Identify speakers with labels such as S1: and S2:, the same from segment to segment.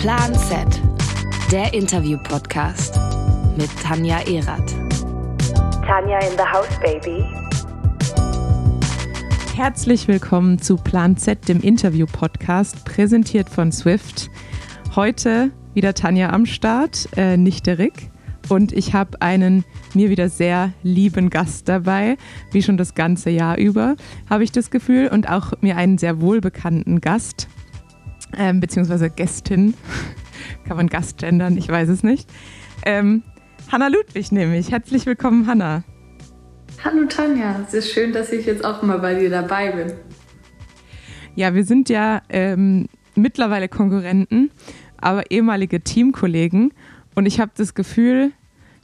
S1: Plan Z, der Interview-Podcast mit Tanja Erath.
S2: Tanja in the house, baby.
S3: Herzlich willkommen zu Plan Z, dem Interview-Podcast, präsentiert von Swift. Heute wieder Tanja am Start, äh, nicht der Rick. Und ich habe einen mir wieder sehr lieben Gast dabei, wie schon das ganze Jahr über, habe ich das Gefühl. Und auch mir einen sehr wohlbekannten Gast, ähm, beziehungsweise Gästin. Kann man Gast gendern? Ich weiß es nicht. Ähm, Hanna Ludwig nämlich. Herzlich willkommen, Hanna.
S4: Hallo Tanja, es ist schön, dass ich jetzt auch mal bei dir dabei bin.
S3: Ja, wir sind ja ähm, mittlerweile Konkurrenten, aber ehemalige Teamkollegen. Und ich habe das Gefühl,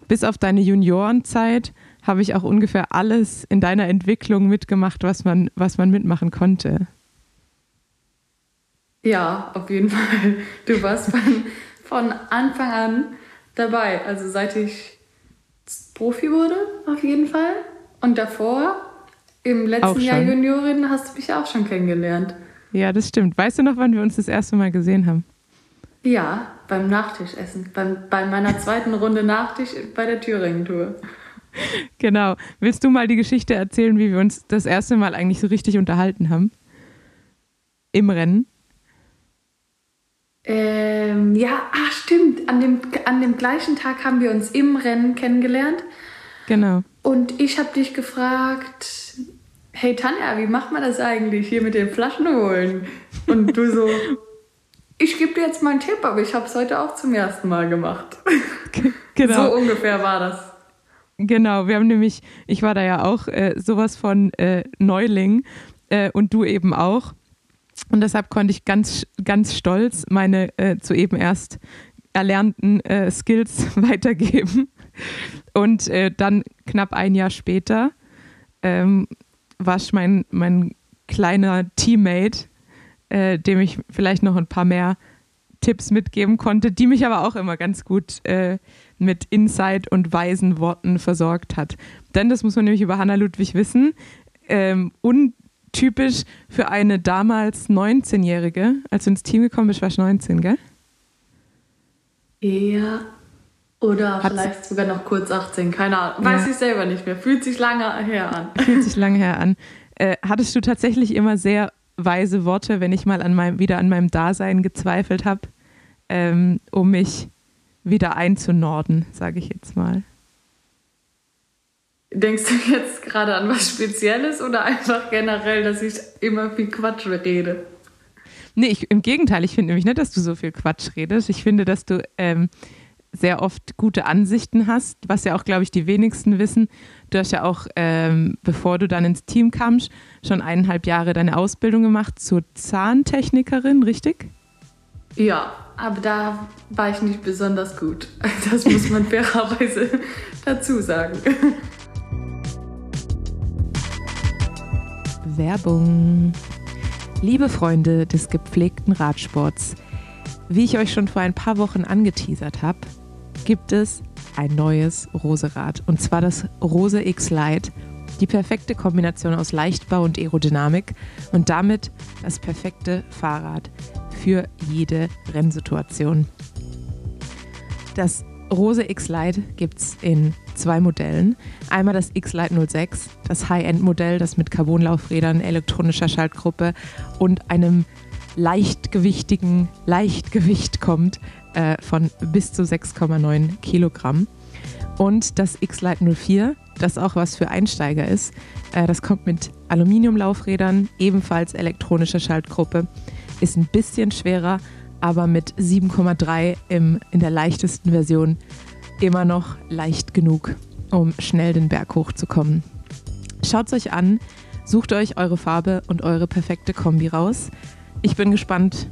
S3: bis auf deine Juniorenzeit habe ich auch ungefähr alles in deiner Entwicklung mitgemacht, was man, was man mitmachen konnte.
S4: Ja, auf jeden Fall. Du warst von, von Anfang an dabei. Also seit ich Profi wurde, auf jeden Fall. Und davor, im letzten Jahr Juniorin, hast du mich auch schon kennengelernt.
S3: Ja, das stimmt. Weißt du noch, wann wir uns das erste Mal gesehen haben?
S4: Ja, beim Nachtischessen. Beim, bei meiner zweiten Runde Nachtisch bei der Thüringen-Tour.
S3: Genau. Willst du mal die Geschichte erzählen, wie wir uns das erste Mal eigentlich so richtig unterhalten haben? Im Rennen?
S4: Ähm, ja, ah, stimmt. An dem, an dem gleichen Tag haben wir uns im Rennen kennengelernt.
S3: Genau.
S4: Und ich habe dich gefragt, hey Tanja, wie macht man das eigentlich hier mit den Flaschen holen? Und du so, ich gebe dir jetzt mal einen Tipp, aber ich habe es heute auch zum ersten Mal gemacht. Genau. So ungefähr war das.
S3: Genau, wir haben nämlich, ich war da ja auch äh, sowas von äh, Neuling äh, und du eben auch. Und deshalb konnte ich ganz, ganz stolz meine äh, zu eben erst erlernten äh, Skills weitergeben. Und äh, dann knapp ein Jahr später ähm, war mein, mein kleiner Teammate, äh, dem ich vielleicht noch ein paar mehr Tipps mitgeben konnte, die mich aber auch immer ganz gut äh, mit Insight und weisen Worten versorgt hat. Denn das muss man nämlich über Hannah Ludwig wissen. Ähm, untypisch für eine damals 19-Jährige, als du ins Team gekommen bist, warst du 19, gell?
S4: Ja, oder Hat vielleicht sogar noch kurz 18, keine Ahnung. Weiß ja. ich selber nicht mehr. Fühlt sich lange her an.
S3: Fühlt sich lange her an. Äh, hattest du tatsächlich immer sehr weise Worte, wenn ich mal an meinem, wieder an meinem Dasein gezweifelt habe, ähm, um mich wieder einzunorden, sage ich jetzt mal.
S4: Denkst du jetzt gerade an was Spezielles oder einfach generell, dass ich immer viel Quatsch rede?
S3: Nee, ich, im Gegenteil, ich finde nämlich nicht, dass du so viel Quatsch redest. Ich finde, dass du ähm, sehr oft gute Ansichten hast, was ja auch, glaube ich, die wenigsten wissen. Du hast ja auch, ähm, bevor du dann ins Team kamst, schon eineinhalb Jahre deine Ausbildung gemacht zur Zahntechnikerin, richtig?
S4: Ja, aber da war ich nicht besonders gut. Das muss man fairerweise dazu sagen.
S3: Werbung. Liebe Freunde des gepflegten Radsports, wie ich euch schon vor ein paar Wochen angeteasert habe, gibt es ein neues Rose-Rad und zwar das Rose X Lite. Die perfekte Kombination aus Leichtbau und Aerodynamik und damit das perfekte Fahrrad für jede Rennsituation. Das Rose X Lite gibt es in zwei Modellen. Einmal das X Lite 06, das High-End-Modell, das mit Carbonlaufrädern, elektronischer Schaltgruppe und einem leichtgewichtigen Leichtgewicht kommt äh, von bis zu 6,9 Kilogramm. Und das X-Lite 04, das auch was für Einsteiger ist, äh, das kommt mit Aluminiumlaufrädern, ebenfalls elektronischer Schaltgruppe, ist ein bisschen schwerer, aber mit 7,3 in der leichtesten Version immer noch leicht genug, um schnell den Berg hochzukommen. Schaut es euch an, sucht euch eure Farbe und eure perfekte Kombi raus. Ich bin gespannt,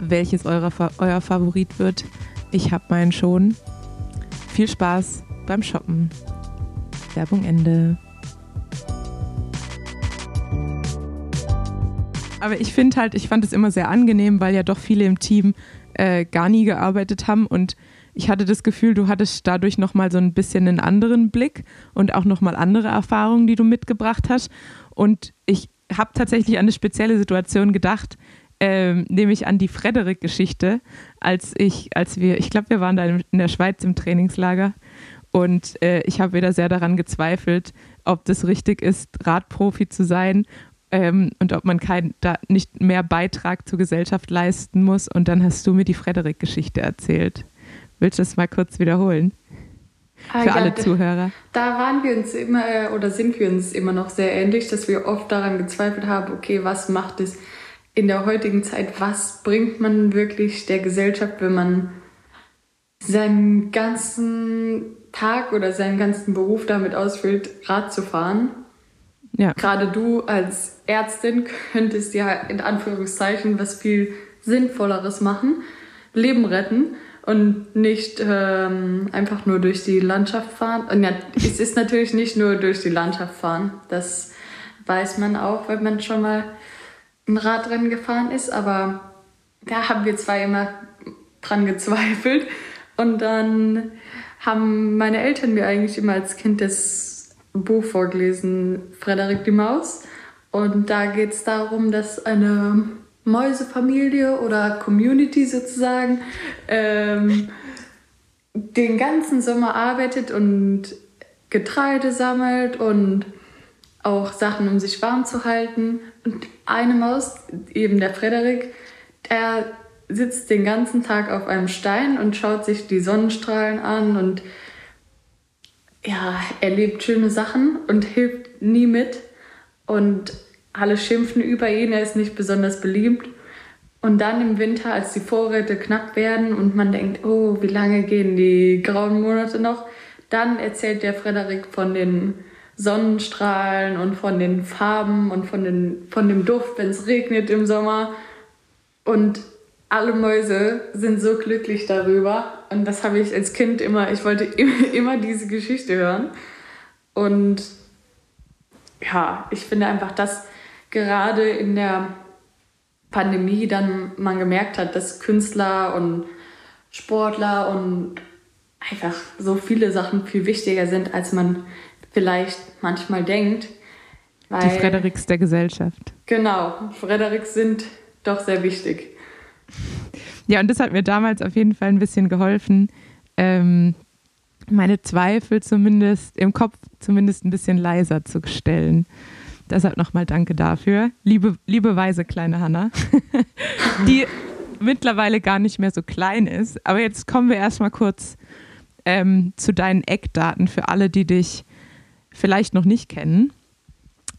S3: welches eurer, euer Favorit wird. Ich habe meinen schon. Viel Spaß beim Shoppen. Werbung Ende. Aber ich finde halt, ich fand es immer sehr angenehm, weil ja doch viele im Team äh, gar nie gearbeitet haben und ich hatte das Gefühl, du hattest dadurch nochmal so ein bisschen einen anderen Blick und auch nochmal andere Erfahrungen, die du mitgebracht hast. Und ich habe tatsächlich an eine spezielle Situation gedacht, ähm, nämlich an die Frederik-Geschichte, als ich, als wir, ich glaube, wir waren da in der Schweiz im Trainingslager und äh, ich habe wieder sehr daran gezweifelt, ob das richtig ist, Radprofi zu sein ähm, und ob man kein, da nicht mehr Beitrag zur Gesellschaft leisten muss. Und dann hast du mir die Frederik-Geschichte erzählt. Willst du das mal kurz wiederholen?
S4: Ah,
S3: Für
S4: ja,
S3: alle
S4: da-
S3: Zuhörer.
S4: Da waren wir uns immer äh, oder sind wir uns immer noch sehr ähnlich, dass wir oft daran gezweifelt haben, okay, was macht es in der heutigen Zeit, was bringt man wirklich der Gesellschaft, wenn man seinen ganzen Tag oder seinen ganzen Beruf damit ausfüllt, Rad zu fahren.
S3: Ja.
S4: Gerade du als Ärztin könntest ja in Anführungszeichen was viel Sinnvolleres machen, Leben retten und nicht ähm, einfach nur durch die Landschaft fahren. Und ja, es ist natürlich nicht nur durch die Landschaft fahren, das weiß man auch, wenn man schon mal ein Radrennen gefahren ist, aber da haben wir zwei immer dran gezweifelt. Und dann haben meine Eltern mir eigentlich immer als Kind das Buch vorgelesen, Frederik die Maus. Und da geht es darum, dass eine Mäusefamilie oder Community sozusagen ähm, den ganzen Sommer arbeitet und Getreide sammelt und auch Sachen, um sich warm zu halten. Und eine Maus, eben der Frederik, der sitzt den ganzen Tag auf einem Stein und schaut sich die Sonnenstrahlen an und ja, erlebt schöne Sachen und hilft nie mit. Und alle schimpfen über ihn, er ist nicht besonders beliebt. Und dann im Winter, als die Vorräte knapp werden und man denkt, oh, wie lange gehen die grauen Monate noch, dann erzählt der Frederik von den Sonnenstrahlen und von den Farben und von, den, von dem Duft, wenn es regnet im Sommer. Und alle Mäuse sind so glücklich darüber. Und das habe ich als Kind immer, ich wollte immer, diese Geschichte hören. Und ja, ich finde einfach, dass gerade in der Pandemie dann man gemerkt hat, dass Künstler und Sportler und einfach so viele Sachen viel wichtiger sind, als man vielleicht manchmal denkt.
S3: Die
S4: Weil,
S3: Frederiks der Gesellschaft.
S4: Genau, Frederiks sind doch sehr wichtig.
S3: Ja, und das hat mir damals auf jeden Fall ein bisschen geholfen, ähm, meine Zweifel zumindest im Kopf zumindest ein bisschen leiser zu stellen. Deshalb nochmal danke dafür. Liebe, liebe weise kleine Hanna, die mittlerweile gar nicht mehr so klein ist. Aber jetzt kommen wir erstmal kurz ähm, zu deinen Eckdaten für alle, die dich vielleicht noch nicht kennen.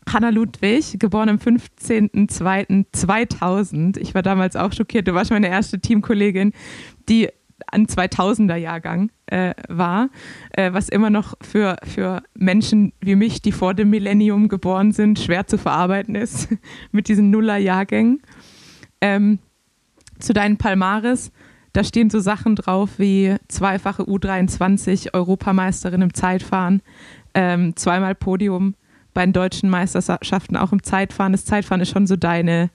S3: Hanna Ludwig, geboren am 15.02.2000. Ich war damals auch schockiert. Du warst meine erste Teamkollegin, die ein 2000er Jahrgang äh, war, äh, was immer noch für, für Menschen wie mich, die vor dem Millennium geboren sind, schwer zu verarbeiten ist mit diesen Nuller-Jahrgängen. Ähm, zu deinen Palmares, da stehen so Sachen drauf wie zweifache U23 Europameisterin im Zeitfahren, ähm, zweimal Podium bei den deutschen Meisterschaften auch im Zeitfahren. Das Zeitfahren ist schon so deine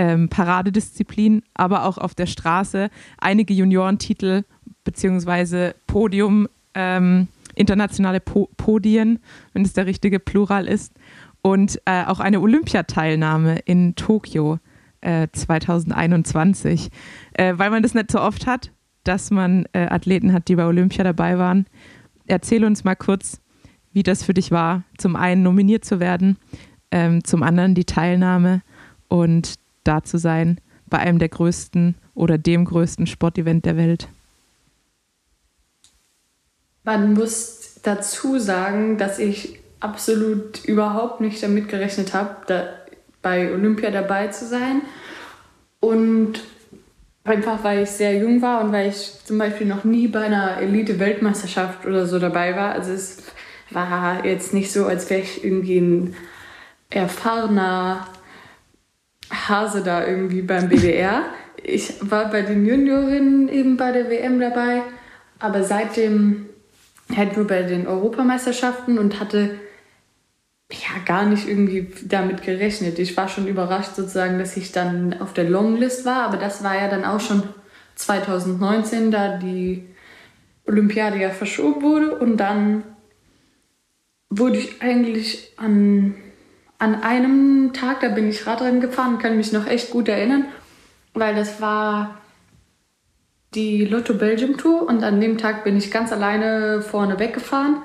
S3: ähm, Paradedisziplin, aber auch auf der Straße einige Juniorentitel beziehungsweise Podium, ähm, internationale po Podien, wenn es der richtige Plural ist, und äh, auch eine Olympiateilnahme in Tokio äh, 2021, äh, weil man das nicht so oft hat, dass man äh, Athleten hat, die bei Olympia dabei waren. Erzähl uns mal kurz, wie das für dich war, zum einen nominiert zu werden, ähm, zum anderen die Teilnahme und da zu sein bei einem der größten oder dem größten Sportevent der Welt.
S4: Man muss dazu sagen, dass ich absolut überhaupt nicht damit gerechnet habe, da bei Olympia dabei zu sein. Und einfach, weil ich sehr jung war und weil ich zum Beispiel noch nie bei einer Elite-Weltmeisterschaft oder so dabei war. Also es war jetzt nicht so, als wäre ich irgendwie ein erfahrener Hase da irgendwie beim BDR. Ich war bei den Juniorinnen eben bei der WM dabei, aber seitdem halt nur bei den Europameisterschaften und hatte ja gar nicht irgendwie damit gerechnet. Ich war schon überrascht sozusagen, dass ich dann auf der Longlist war, aber das war ja dann auch schon 2019, da die Olympiade ja verschoben wurde und dann wurde ich eigentlich an, an einem Tag, da bin ich Radrennen gefahren, kann mich noch echt gut erinnern weil das war die Lotto Belgium Tour und an dem Tag bin ich ganz alleine vorne weggefahren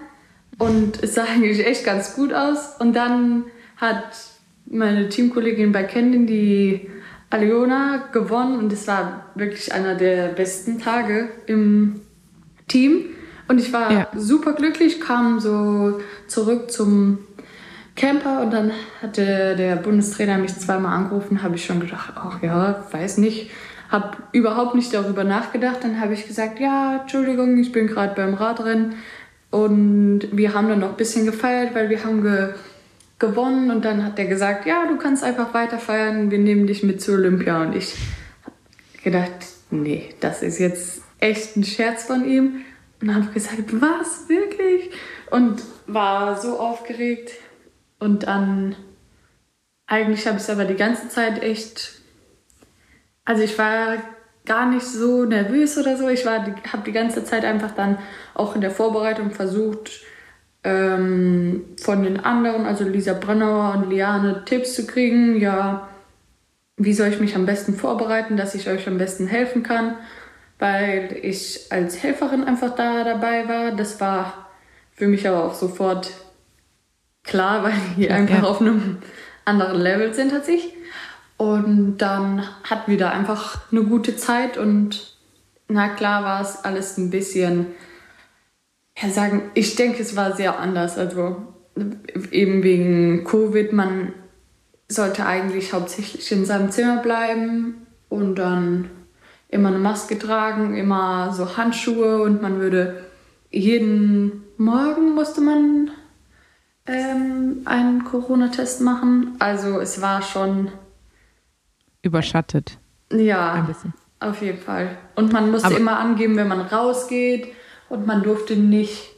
S4: und es sah eigentlich echt ganz gut aus. Und dann hat meine Teamkollegin bei Kendin, die Aliona, gewonnen und es war wirklich einer der besten Tage im Team. Und ich war
S3: Ja.
S4: super glücklich, kam so zurück zum Camper und dann hatte der Bundestrainer mich zweimal angerufen, habe ich schon gedacht, ach ja, weiß nicht, habe überhaupt nicht darüber nachgedacht. Dann habe ich gesagt, ja, Entschuldigung, ich bin gerade beim Radrennen. Und wir haben dann noch ein bisschen gefeiert, weil wir haben ge gewonnen. Und dann hat er gesagt, ja, du kannst einfach weiter feiern, wir nehmen dich mit zur Olympia. Und ich habe gedacht, nee, das ist jetzt echt ein Scherz von ihm. Und habe gesagt, was, wirklich? Und war so aufgeregt und dann, eigentlich habe ich es aber die ganze Zeit echt, also ich war gar nicht so nervös oder so. Ich habe die ganze Zeit einfach dann auch in der Vorbereitung versucht, ähm, von den anderen, also Lisa Brennauer und Liane, Tipps zu kriegen. Ja, wie soll ich mich am besten vorbereiten, dass ich euch am besten helfen kann, weil ich als Helferin einfach da dabei war. Das war für mich aber auch sofort klar, weil die einfach
S3: ja.
S4: auf einem anderen Level sind als ich. Und dann hatten wir da einfach eine gute Zeit und na klar war es alles ein bisschen, ja sagen, ich denke, es war sehr anders. Also eben wegen Covid, man sollte eigentlich hauptsächlich in seinem Zimmer bleiben und dann immer eine Maske tragen, immer so Handschuhe und man würde jeden Morgen musste man ähm, einen Corona-Test machen. Also es war schon,
S3: Überschattet.
S4: ja,
S3: Ein bisschen.
S4: auf jeden Fall. Und man musste
S3: Aber-
S4: immer angeben, wenn man rausgeht und man durfte nicht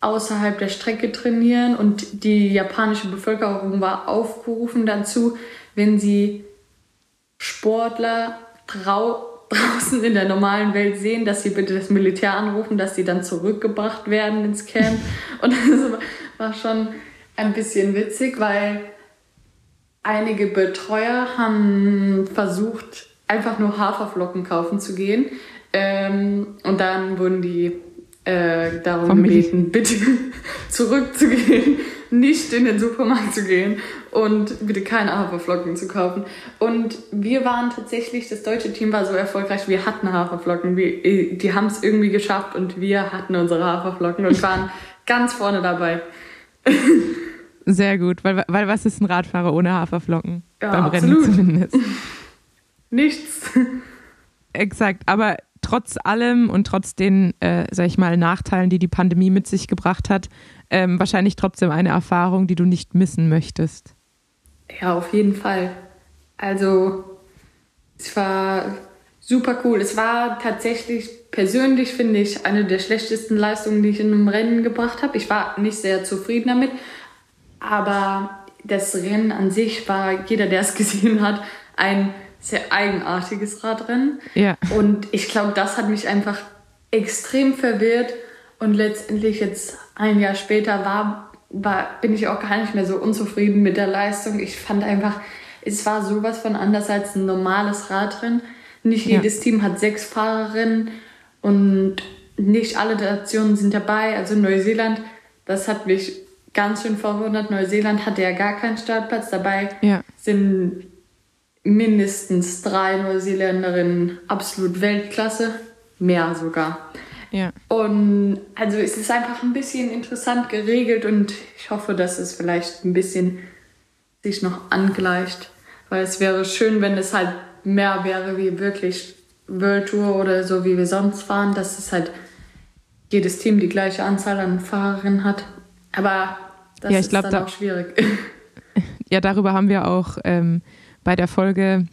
S4: außerhalb der Strecke trainieren und die japanische Bevölkerung war aufgerufen dazu, wenn sie Sportler drau draußen in der normalen Welt sehen, dass sie bitte das Militär anrufen, dass sie dann zurückgebracht werden ins Camp. Und das war schon ein bisschen witzig, weil einige Betreuer haben versucht, einfach nur Haferflocken kaufen zu gehen. Ähm, und dann wurden die äh, darum
S3: Militär.
S4: gebeten, bitte zurückzugehen, nicht in den Supermarkt zu gehen und bitte keine Haferflocken zu kaufen. Und wir waren tatsächlich, das deutsche Team war so erfolgreich, wir hatten Haferflocken. Wir, äh, die haben es irgendwie geschafft und wir hatten unsere Haferflocken und waren ganz vorne dabei.
S3: Sehr gut, weil, weil was ist ein Radfahrer ohne Haferflocken?
S4: Ja,
S3: Beim
S4: absolut.
S3: Rennen zumindest.
S4: Nichts.
S3: Exakt, aber trotz allem und trotz den, äh, sag ich mal, Nachteilen, die die Pandemie mit sich gebracht hat, ähm, wahrscheinlich trotzdem eine Erfahrung, die du nicht missen möchtest.
S4: Ja, auf jeden Fall. Also, es war super cool. Es war tatsächlich, persönlich finde ich, eine der schlechtesten Leistungen, die ich in einem Rennen gebracht habe. Ich war nicht sehr zufrieden damit, aber das Rennen an sich war, jeder, der es gesehen hat, ein sehr eigenartiges Radrennen.
S3: Ja.
S4: Und ich glaube, das hat mich einfach extrem verwirrt. Und letztendlich jetzt ein Jahr später war, war, bin ich auch gar nicht mehr so unzufrieden mit der Leistung. Ich fand einfach, es war sowas von anders als ein normales Radrennen. Nicht
S3: Ja.
S4: jedes Team hat sechs Fahrerinnen und nicht alle Nationen sind dabei. Also Neuseeland, das hat mich ganz schön verwundert. Neuseeland hatte ja gar keinen Startplatz. Dabei
S3: Ja.
S4: sind mindestens drei Neuseeländerinnen absolut Weltklasse, mehr sogar.
S3: Ja.
S4: Und also es ist einfach ein bisschen interessant geregelt und ich hoffe, dass es vielleicht ein bisschen sich noch angleicht, weil es wäre schön, wenn es halt mehr wäre wie wirklich World Tour oder so, wie wir sonst fahren, dass es halt jedes Team die gleiche Anzahl an Fahrerinnen hat. Aber das
S3: Ja, ich
S4: ist
S3: glaub,
S4: dann
S3: da-
S4: auch schwierig.
S3: ja, darüber haben wir auch ähm, bei der Folge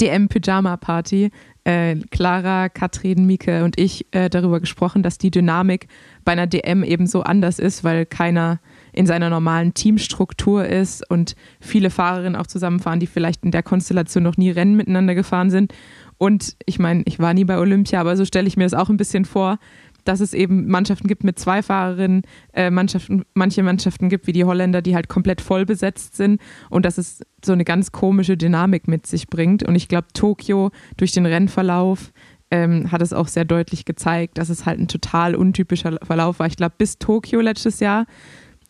S3: DM Pyjama Party äh, Clara, Katrin, Mieke und ich äh, darüber gesprochen, dass die Dynamik bei einer DM eben so anders ist, weil keiner in seiner normalen Teamstruktur ist und viele Fahrerinnen auch zusammenfahren, die vielleicht in der Konstellation noch nie Rennen miteinander gefahren sind. Und ich meine, ich war nie bei Olympia, aber so stelle ich mir das auch ein bisschen vor, dass es eben Mannschaften gibt mit zwei Fahrerinnen, äh, Mannschaften, manche Mannschaften gibt wie die Holländer, die halt komplett voll besetzt sind und dass es so eine ganz komische Dynamik mit sich bringt. Und ich glaube, Tokio durch den Rennverlauf ähm, hat es auch sehr deutlich gezeigt, dass es halt ein total untypischer Verlauf war. Ich glaube, bis Tokio letztes Jahr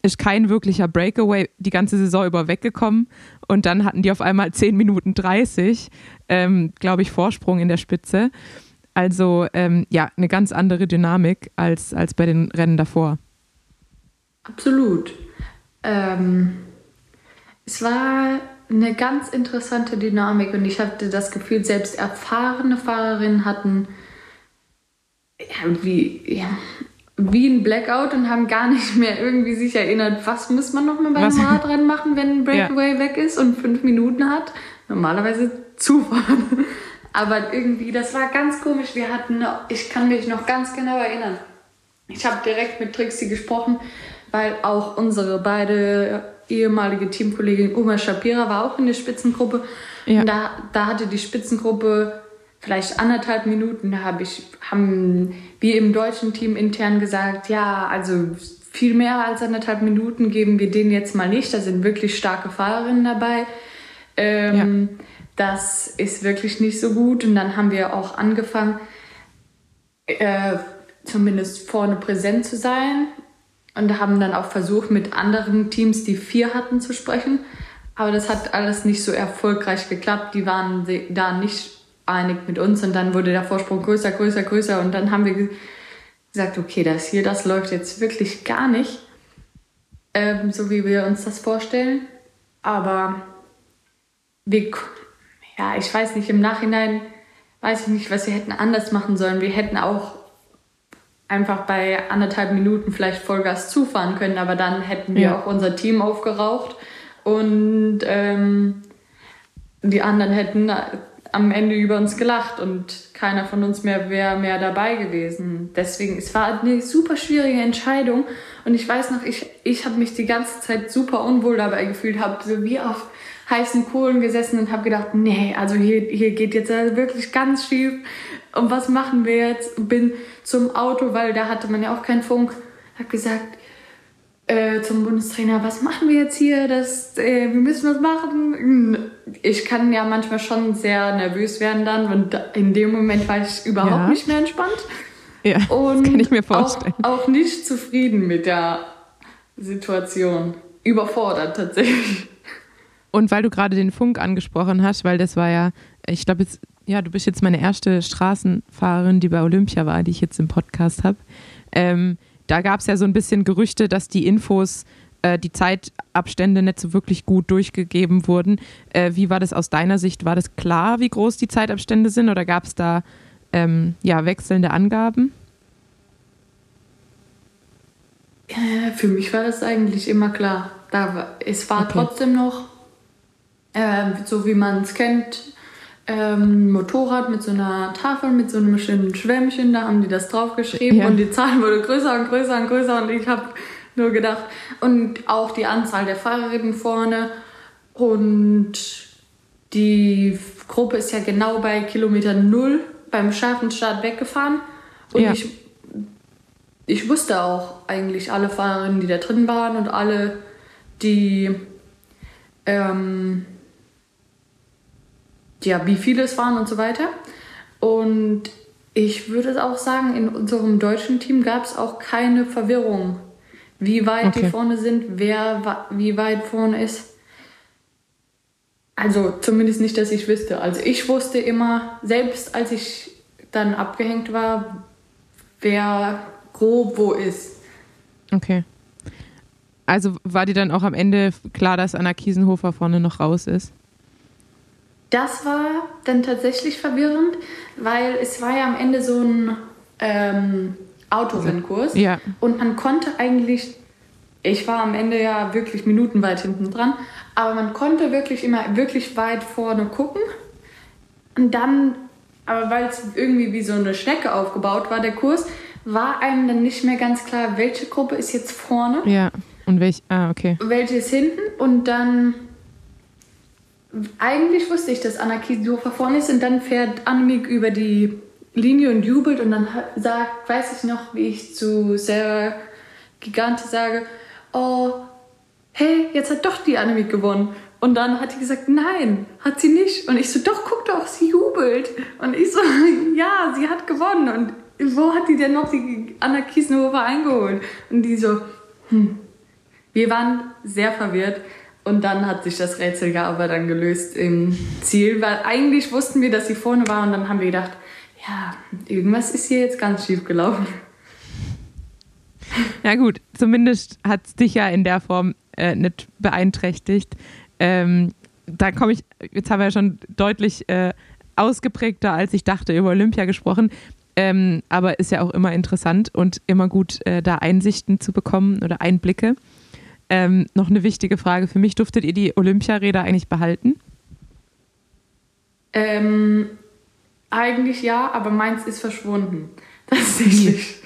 S3: ist kein wirklicher Breakaway die ganze Saison über weggekommen. Und dann hatten die auf einmal 10 Minuten 30, ähm, glaube ich, Vorsprung in der Spitze. Also ähm, ja, eine ganz andere Dynamik als, als bei den Rennen davor.
S4: Absolut. Ähm, es war eine ganz interessante Dynamik und ich hatte das Gefühl, selbst erfahrene Fahrerinnen hatten ja, wie, ja, wie ein Blackout und haben gar nicht mehr irgendwie sich erinnert, was muss man nochmal beim Radrennen machen, wenn ein Breakaway ja. weg ist und fünf Minuten hat. Normalerweise zufahren. Aber irgendwie, das war ganz komisch. Wir hatten, ich kann mich noch ganz genau erinnern. Ich habe direkt mit Trixie gesprochen, weil auch unsere beide ehemalige Teamkollegin Oma Shapira war auch in der Spitzengruppe. Ja. Und da, da hatte die Spitzengruppe vielleicht anderthalb Minuten, da hab ich, haben wir im deutschen Team intern gesagt, ja, also viel mehr als anderthalb Minuten geben wir denen jetzt mal nicht. Da sind wirklich starke Fahrerinnen dabei. Ähm, ja. Das ist wirklich nicht so gut. Und dann haben wir auch angefangen, äh, zumindest vorne präsent zu sein. Und haben dann auch versucht, mit anderen Teams, die vier hatten, zu sprechen. Aber das hat alles nicht so erfolgreich geklappt. Die waren da nicht einig mit uns und dann wurde der Vorsprung größer, größer, größer und dann haben wir gesagt, okay, das hier, das läuft jetzt wirklich gar nicht, ähm, so wie wir uns das vorstellen. Aber wir, ja, ich weiß nicht, im Nachhinein weiß ich nicht, was wir hätten anders machen sollen. Wir hätten auch einfach bei anderthalb Minuten vielleicht Vollgas zufahren können, aber dann hätten wir ja. auch unser Team aufgeraucht und ähm, die anderen hätten am Ende über uns gelacht und keiner von uns mehr wäre mehr dabei gewesen. Deswegen, es war eine super schwierige Entscheidung und ich weiß noch, ich, ich habe mich die ganze Zeit super unwohl dabei gefühlt, habe so wie auf heißen Kohlen gesessen und habe gedacht, nee, also hier, hier geht jetzt wirklich ganz schief und was machen wir jetzt? Bin zum Auto, weil da hatte man ja auch keinen Funk, habe gesagt, äh, zum Bundestrainer, was machen wir jetzt hier? Das, äh, wir müssen was machen. Ich kann ja manchmal schon sehr nervös werden dann und in dem Moment war ich überhaupt ja. nicht mehr entspannt.
S3: Ja, und das kann ich mir vorstellen.
S4: Auch, auch nicht zufrieden mit der Situation. Überfordert tatsächlich.
S3: Und weil du gerade den Funk angesprochen hast, weil das war ja, ich glaube jetzt, ja, du bist jetzt meine erste Straßenfahrerin, die bei Olympia war, die ich jetzt im Podcast habe. Ähm, da gab es ja so ein bisschen Gerüchte, dass die Infos, äh, die Zeitabstände nicht so wirklich gut durchgegeben wurden. Äh, wie war das aus deiner Sicht? War das klar, wie groß die Zeitabstände sind oder gab es da ähm, ja, wechselnde Angaben?
S4: Äh, für mich war das eigentlich immer klar. Da, es war okay. trotzdem noch, äh, so wie man es kennt, ähm, Motorrad mit so einer Tafel, mit so einem schönen Schwämmchen, da haben die das draufgeschrieben ja. und die Zahl wurde größer und größer und größer und ich habe nur gedacht, und auch die Anzahl der Fahrerinnen vorne und die Gruppe ist ja genau bei Kilometer Null beim scharfen Start weggefahren und ja. ich, ich wusste auch eigentlich alle Fahrerinnen, die da drin waren und alle, die ähm, ja, wie viele es waren und so weiter. Und ich würde auch sagen, in unserem deutschen Team gab es auch keine Verwirrung, wie weit okay. die vorne sind, wer wie weit vorne ist. Also zumindest nicht, dass ich wüsste. Also ich wusste immer, selbst als ich dann abgehängt war, wer grob wo ist.
S3: Okay. Also war dir dann auch am Ende klar, dass Anna Kiesenhofer vorne noch raus ist?
S4: Das war dann tatsächlich verwirrend, weil es war ja am Ende so ein ähm, Autorunnenkurs
S3: ja.
S4: und man konnte eigentlich, ich war am Ende ja wirklich minutenweit hinten dran, aber man konnte wirklich immer wirklich weit vorne gucken und dann, aber weil es irgendwie wie so eine Schnecke aufgebaut war, der Kurs, war einem dann nicht mehr ganz klar, welche Gruppe ist jetzt vorne.
S3: Ja, und welch, ah, okay.
S4: Welche ist hinten und dann eigentlich wusste ich, dass Anna Kiesenhofer vorne ist und dann fährt Annemiek über die Linie und jubelt und dann sagt, weiß ich noch, wie ich zu Sarah Gigante sage, oh, hey, jetzt hat doch die Annemiek gewonnen. Und dann hat die gesagt, nein, hat sie nicht. Und ich so, doch, guck doch, sie jubelt. Und ich so, ja, sie hat gewonnen. Und wo hat die denn noch die Anna Kiesenhofer eingeholt? Und die so, hm. Wir waren sehr verwirrt. Und dann hat sich das Rätsel ja aber dann gelöst im Ziel, weil eigentlich wussten wir, dass sie vorne war. Und dann haben wir gedacht, ja, irgendwas ist hier jetzt ganz schief gelaufen.
S3: Ja gut, zumindest hat es dich ja in der Form äh, nicht beeinträchtigt. Ähm, da komme ich, jetzt haben wir ja schon deutlich äh, ausgeprägter, als ich dachte, über Olympia gesprochen. Ähm, aber ist ja auch immer interessant und immer gut, äh, da Einsichten zu bekommen oder Einblicke. Ähm, noch eine wichtige Frage für mich: Durftet ihr die Olympiaräder eigentlich behalten?
S4: Ähm, eigentlich ja, aber meins ist verschwunden. Tatsächlich.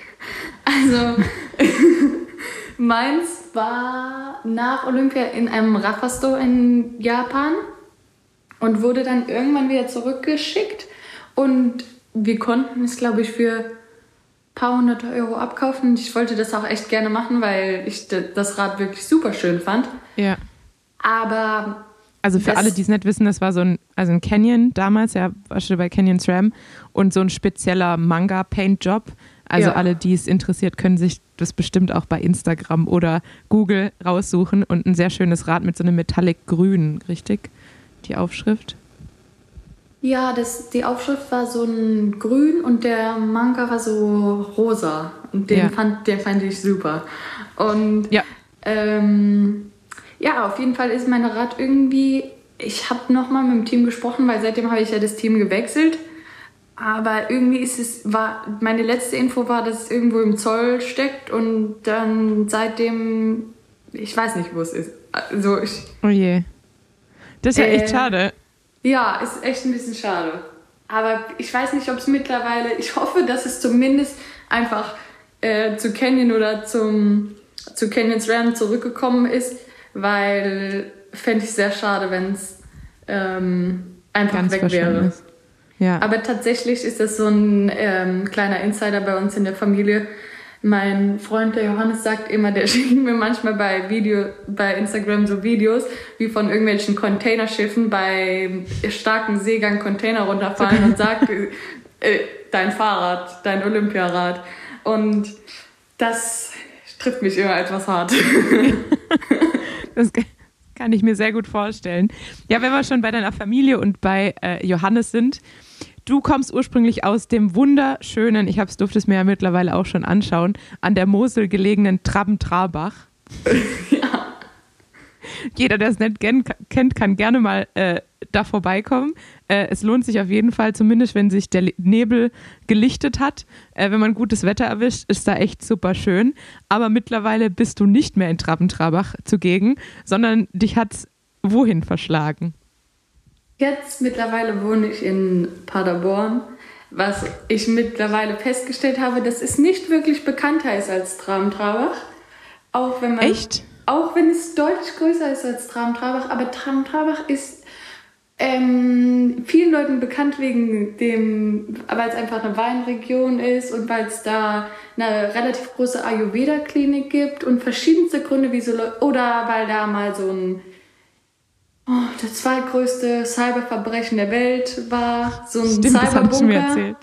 S4: Also, meins war nach Olympia in einem Rafa-Store in Japan und wurde dann irgendwann wieder zurückgeschickt. Und wir konnten es, glaube ich, für ein paar hundert Euro abkaufen. Ich wollte das auch echt gerne machen, weil ich das Rad wirklich super schön fand.
S3: Ja.
S4: Aber
S3: Also für
S4: Das-
S3: alle, die es nicht wissen, das war so ein, also ein Canyon damals, ja, war schon bei Canyon SRAM und so ein spezieller Manga-Paint-Job. Also
S4: Ja.
S3: alle, die es interessiert, können sich das bestimmt auch bei Instagram oder Google raussuchen und ein sehr schönes Rad mit so einem Metallic Grün, richtig? Die Aufschrift.
S4: Ja, das, die Aufschrift war so ein grün und der Manga war so rosa. Und den,
S3: Ja.
S4: fand, den fand ich super. Und
S3: Ja.
S4: ähm, ja, auf jeden Fall ist mein Rad irgendwie. Ich habe nochmal mit dem Team gesprochen, weil seitdem habe ich ja das Team gewechselt. Aber irgendwie ist es, war, meine letzte Info war, dass es irgendwo im Zoll steckt und dann seitdem, ich weiß nicht, wo es ist. Also ich,
S3: Oh je. Das ist ja echt
S4: Äh,
S3: schade.
S4: ja, ist echt ein bisschen schade. Aber ich weiß nicht, ob es mittlerweile, ich hoffe, dass es zumindest einfach äh, zu Canyon oder zum, zu Canyons Ram zurückgekommen ist, weil fände ich sehr schade, wenn es ähm, einfach
S3: Ganz
S4: weg wäre.
S3: Ja.
S4: Aber tatsächlich ist das so ein ähm, kleiner Insider bei uns in der Familie. Mein Freund, der Johannes, sagt immer, der schickt mir manchmal bei Video, bei Instagram so Videos, wie von irgendwelchen Containerschiffen bei starkem Seegang Container runterfallen und sagt, äh, dein Fahrrad, dein Olympiarad. Und das trifft mich immer etwas hart.
S3: Das kann ich mir sehr gut vorstellen. Ja, wenn wir schon bei deiner Familie und bei äh, Johannes sind, du kommst ursprünglich aus dem wunderschönen, ich hab's, durfte es mir ja mittlerweile auch schon anschauen, an der Mosel gelegenen Traben-Trabach. Jeder, der es nicht kennt, kann gerne mal äh, da vorbeikommen. Äh, es lohnt sich auf jeden Fall, zumindest wenn sich der Nebel gelichtet hat. Äh, wenn man gutes Wetter erwischt, ist da echt super schön. Aber mittlerweile bist du nicht mehr in Traben-Trabach zugegen, sondern dich hat's wohin verschlagen?
S4: Jetzt mittlerweile wohne ich in Paderborn, was ich mittlerweile festgestellt habe, dass es nicht wirklich bekannter ist als Tram-Trabach. Auch wenn man,
S3: Echt?
S4: Auch wenn es deutlich größer ist als Tram-Trabach, aber Tram-Trabach ist ähm, vielen Leuten bekannt wegen dem, weil es einfach eine Weinregion ist und weil es da eine relativ große Ayurveda-Klinik gibt und verschiedenste Gründe, wieso Leute, oder weil da mal so ein Oh, das zweitgrößte Cyberverbrechen der Welt war so ein
S3: Stimmt,
S4: Cyberbunker.
S3: erzählt.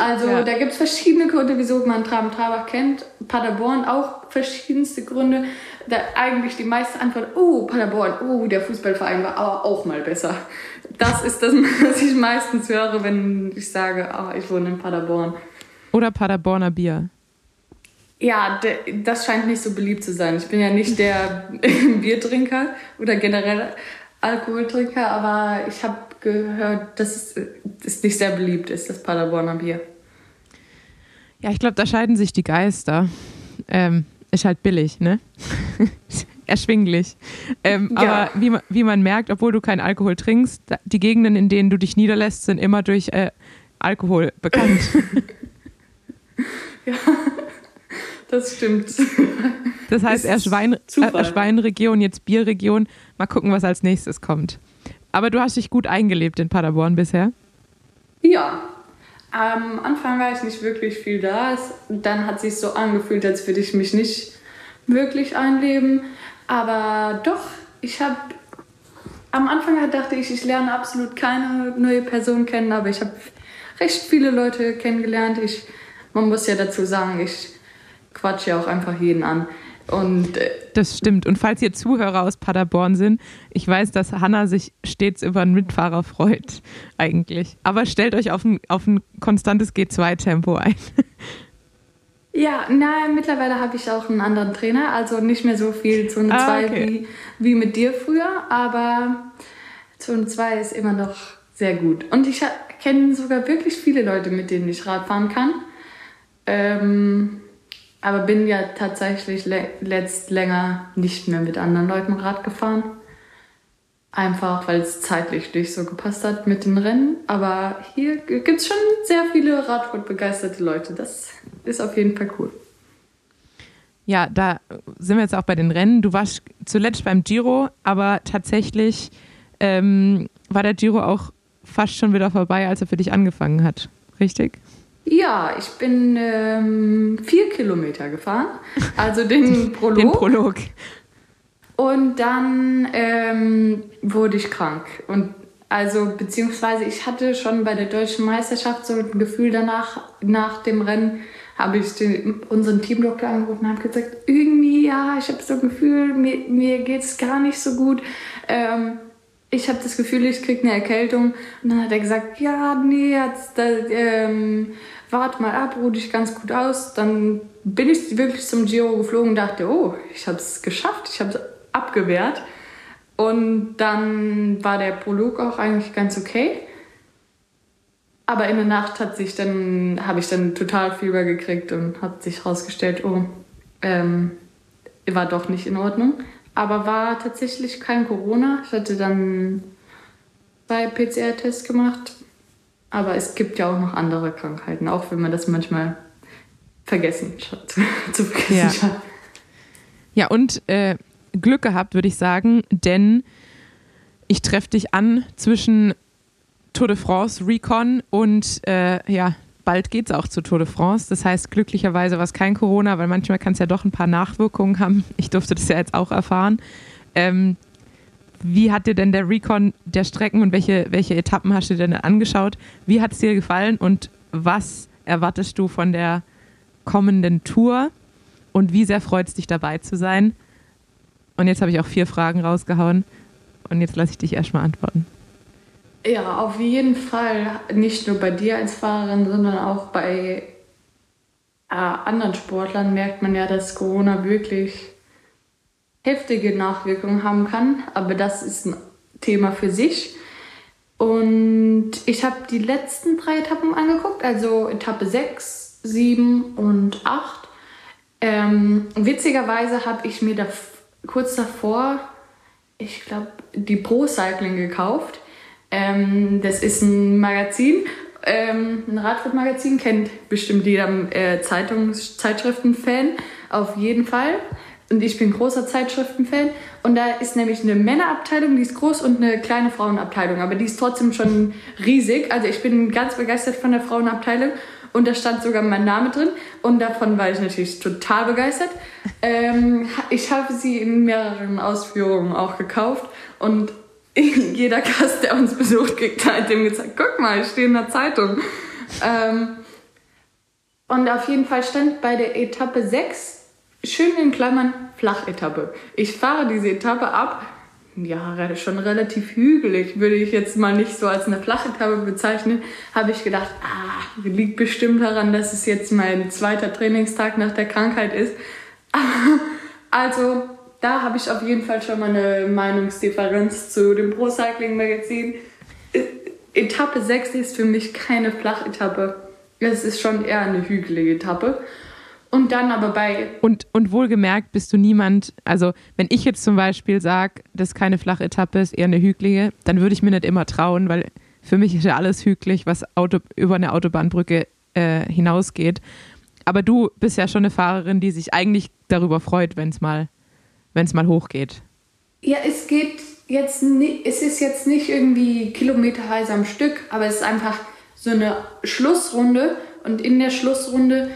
S4: Also
S3: Ja.
S4: da gibt es verschiedene Gründe, wieso man Traben-Trabach kennt. Paderborn auch verschiedenste Gründe. Da eigentlich die meiste Antwort, oh, Paderborn, oh, der Fußballverein war aber auch mal besser. Das ist das, was ich meistens höre, wenn ich sage, ah, ich wohne in Paderborn.
S3: Oder Paderborner Bier.
S4: Ja, das scheint nicht so beliebt zu sein. Ich bin ja nicht der Biertrinker oder generell Alkoholtrinker, aber ich habe gehört, dass es, es nicht sehr beliebt ist, das Paderborner Bier.
S3: Ja, ich glaube, da scheiden sich die Geister. Ähm, ist halt billig, ne? Erschwinglich. Ähm,
S4: Ja.
S3: Aber wie man, wie man merkt, obwohl du keinen Alkohol trinkst, die Gegenden, in denen du dich niederlässt, sind immer durch äh, Alkohol bekannt.
S4: Das stimmt.
S3: Das heißt, erst, Wein, äh, erst Weinregion, jetzt Bierregion. Mal gucken, was als nächstes kommt. Aber du hast dich gut eingelebt in Paderborn bisher.
S4: Ja, Am Anfang war ich nicht wirklich viel da. Es, dann hat sich so angefühlt, als würde ich mich nicht wirklich einleben. Aber doch, ich habe am Anfang dachte ich, ich lerne absolut keine neue Person kennen, aber ich habe recht viele Leute kennengelernt. Ich, man muss ja dazu sagen, ich quatsche ja auch einfach jeden an. Und äh,
S3: das stimmt. Und falls ihr Zuhörer aus Paderborn sind, ich weiß, dass Hanna sich stets über einen Mitfahrer freut, eigentlich. Aber stellt euch auf ein, auf ein konstantes G2-Tempo ein.
S4: Ja, na, mittlerweile habe ich auch einen anderen Trainer, also nicht mehr so viel Zone 2 ah, okay. wie, wie mit dir früher, aber Zone 2 ist immer noch sehr gut. Und ich kenne sogar wirklich viele Leute, mit denen ich Rad fahren kann. Ähm, aber bin ja tatsächlich letzt länger nicht mehr mit anderen Leuten Rad gefahren. Einfach, weil es zeitlich nicht so gepasst hat mit den Rennen. Aber hier gibt es schon sehr viele Radsportbegeisterte Leute. Das ist auf jeden Fall cool.
S3: Ja, da sind wir jetzt auch bei den Rennen. Du warst zuletzt beim Giro, aber tatsächlich ähm, war der Giro auch fast schon wieder vorbei, als er für dich angefangen hat. Richtig?
S4: Ja, ich bin ähm, vier Kilometer gefahren. Also den Prolog.
S3: Den Prolog.
S4: Und dann ähm, wurde ich krank. Und also, beziehungsweise ich hatte schon bei der deutschen Meisterschaft so ein Gefühl danach, nach dem Rennen, habe ich den, unseren Teamdoktor angerufen und habe gesagt, irgendwie, ja, ich habe so ein Gefühl, mir, mir geht es gar nicht so gut. Ähm, ich habe das Gefühl, ich kriege eine Erkältung. Und dann hat er gesagt, ja, nee, jetzt, ähm, warte mal ab, ruh dich ganz gut aus. Dann bin ich wirklich zum Giro geflogen und dachte, oh, ich habe es geschafft, ich habe es abgewehrt. Und dann war der Prolog auch eigentlich ganz okay. Aber in der Nacht hat sich dann, habe ich dann total Fieber gekriegt und hat sich herausgestellt, oh, ähm, war doch nicht in Ordnung. Aber war tatsächlich kein Corona. Ich hatte dann zwei PCR-Tests gemacht. Aber es gibt ja auch noch andere Krankheiten, auch wenn man das manchmal vergessen zu, vergessen
S3: ja. Ja, und äh, Glück gehabt, würde ich sagen, denn ich treffe dich an zwischen Tour de France, Recon und äh, ja, bald geht es auch zu Tour de France. Das heißt, glücklicherweise war es kein Corona, weil manchmal kann es ja doch ein paar Nachwirkungen haben. Ich durfte das ja jetzt auch erfahren. Ähm, wie hat dir denn der Recon der Strecken und welche, welche Etappen hast du denn angeschaut? Wie hat es dir gefallen und was erwartest du von der kommenden Tour? Und wie sehr freut es dich dabei zu sein? Und jetzt habe ich auch vier Fragen rausgehauen. Und jetzt lasse ich dich erstmal antworten.
S4: Ja, auf jeden Fall. Nicht nur bei dir als Fahrerin, sondern auch bei äh, anderen Sportlern merkt man ja, dass Corona wirklich heftige Nachwirkungen haben kann. Aber das ist ein Thema für sich. Und ich habe die letzten drei Etappen angeguckt, also Etappe 6, 7 und 8. Ähm, witzigerweise habe ich mir da kurz davor, ich glaube, die Pro Cycling gekauft. Ähm, das ist ein Magazin, ähm, ein Radsportmagazin, kennt bestimmt jeder äh, Zeitungs Zeitschriften-Fan, auf jeden Fall. Und ich bin großer Zeitschriften-Fan. Und da ist nämlich eine Männerabteilung, die ist groß, und eine kleine Frauenabteilung. Aber die ist trotzdem schon riesig. Also ich bin ganz begeistert von der Frauenabteilung. Und da stand sogar mein Name drin. Und davon war ich natürlich total begeistert. Ähm, ich habe sie in mehreren Ausführungen auch gekauft. Und jeder Gast, der uns besucht, kriegt halt dem gezeigt, guck mal, ich stehe in der Zeitung. Ähm, und auf jeden Fall stand bei der Etappe 6, schön in Klammern, Flachetappe. Ich fahre diese Etappe ab ja, schon relativ hügelig, würde ich jetzt mal nicht so als eine flache Etappe bezeichnen, habe ich gedacht, ah, liegt bestimmt daran, dass es jetzt mein zweiter Trainingstag nach der Krankheit ist. also, da habe ich auf jeden Fall schon mal eine Meinungsdifferenz zu dem Pro Cycling Magazin. Äh, Etappe 6 ist für mich keine Flachetappe. Es ist schon eher eine hügelige Etappe. Und dann aber bei.
S3: Und, und wohlgemerkt bist du niemand, also wenn ich jetzt zum Beispiel sage, das ist keine flache Etappe, ist eher eine hügelige, dann würde ich mir nicht immer trauen, weil für mich ist ja alles hügelig, was Auto, über eine Autobahnbrücke äh, hinausgeht. Aber du bist ja schon eine Fahrerin, die sich eigentlich darüber freut, wenn es mal, wenn's mal hochgeht.
S4: Ja, es geht jetzt nicht, es ist jetzt nicht irgendwie kilometerweise am Stück, aber es ist einfach so eine Schlussrunde und in der Schlussrunde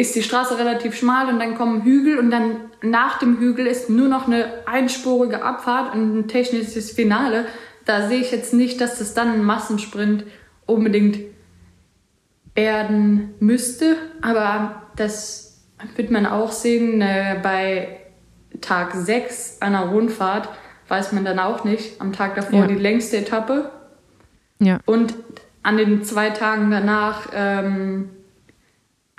S4: ist die Straße relativ schmal und dann kommen Hügel und dann nach dem Hügel ist nur noch eine einspurige Abfahrt und ein technisches Finale. Da sehe ich jetzt nicht, dass das dann ein Massensprint unbedingt werden müsste, aber das wird man auch sehen. Äh, bei Tag 6 einer Rundfahrt weiß man dann auch nicht. Am Tag davor
S3: Ja.
S4: die längste Etappe
S3: Ja.
S4: und an den zwei Tagen danach ähm,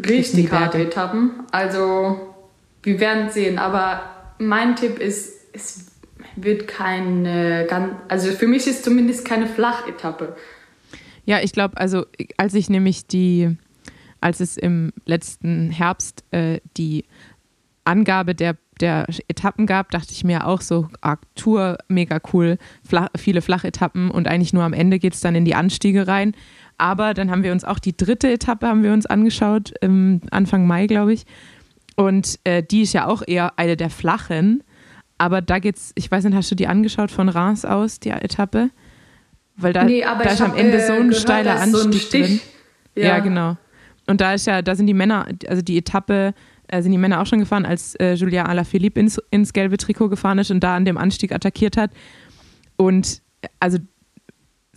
S4: richtig harte Etappen. Also wir werden sehen, aber mein Tipp ist, es wird keine ganz, also für mich ist zumindest keine Flachetappe.
S3: Ja, ich glaube, also als ich nämlich die, als es im letzten Herbst äh, die Angabe der, der Etappen gab, dachte ich mir auch so, ah, Tour, mega cool, flach, viele Flachetappen und eigentlich nur am Ende geht es dann in die Anstiege rein. Aber dann haben wir uns auch die dritte Etappe haben wir uns angeschaut, Anfang Mai, glaube ich. Und äh, die ist ja auch eher eine der flachen. Aber da geht's, ich weiß nicht, hast du die angeschaut von Reims aus, die Etappe? Weil da,
S4: nee, aber
S3: da ist am Ende
S4: äh,
S3: so ein
S4: gehört,
S3: steiler
S4: da ist so ein
S3: Anstieg
S4: Stich.
S3: drin. Ja.
S4: Ja,
S3: genau. Und da ist ja, da sind die Männer, also die Etappe, äh, sind die Männer auch schon gefahren, als äh, Julia Alaphilippe ins, ins gelbe Trikot gefahren ist und da an dem Anstieg attackiert hat. Und äh, also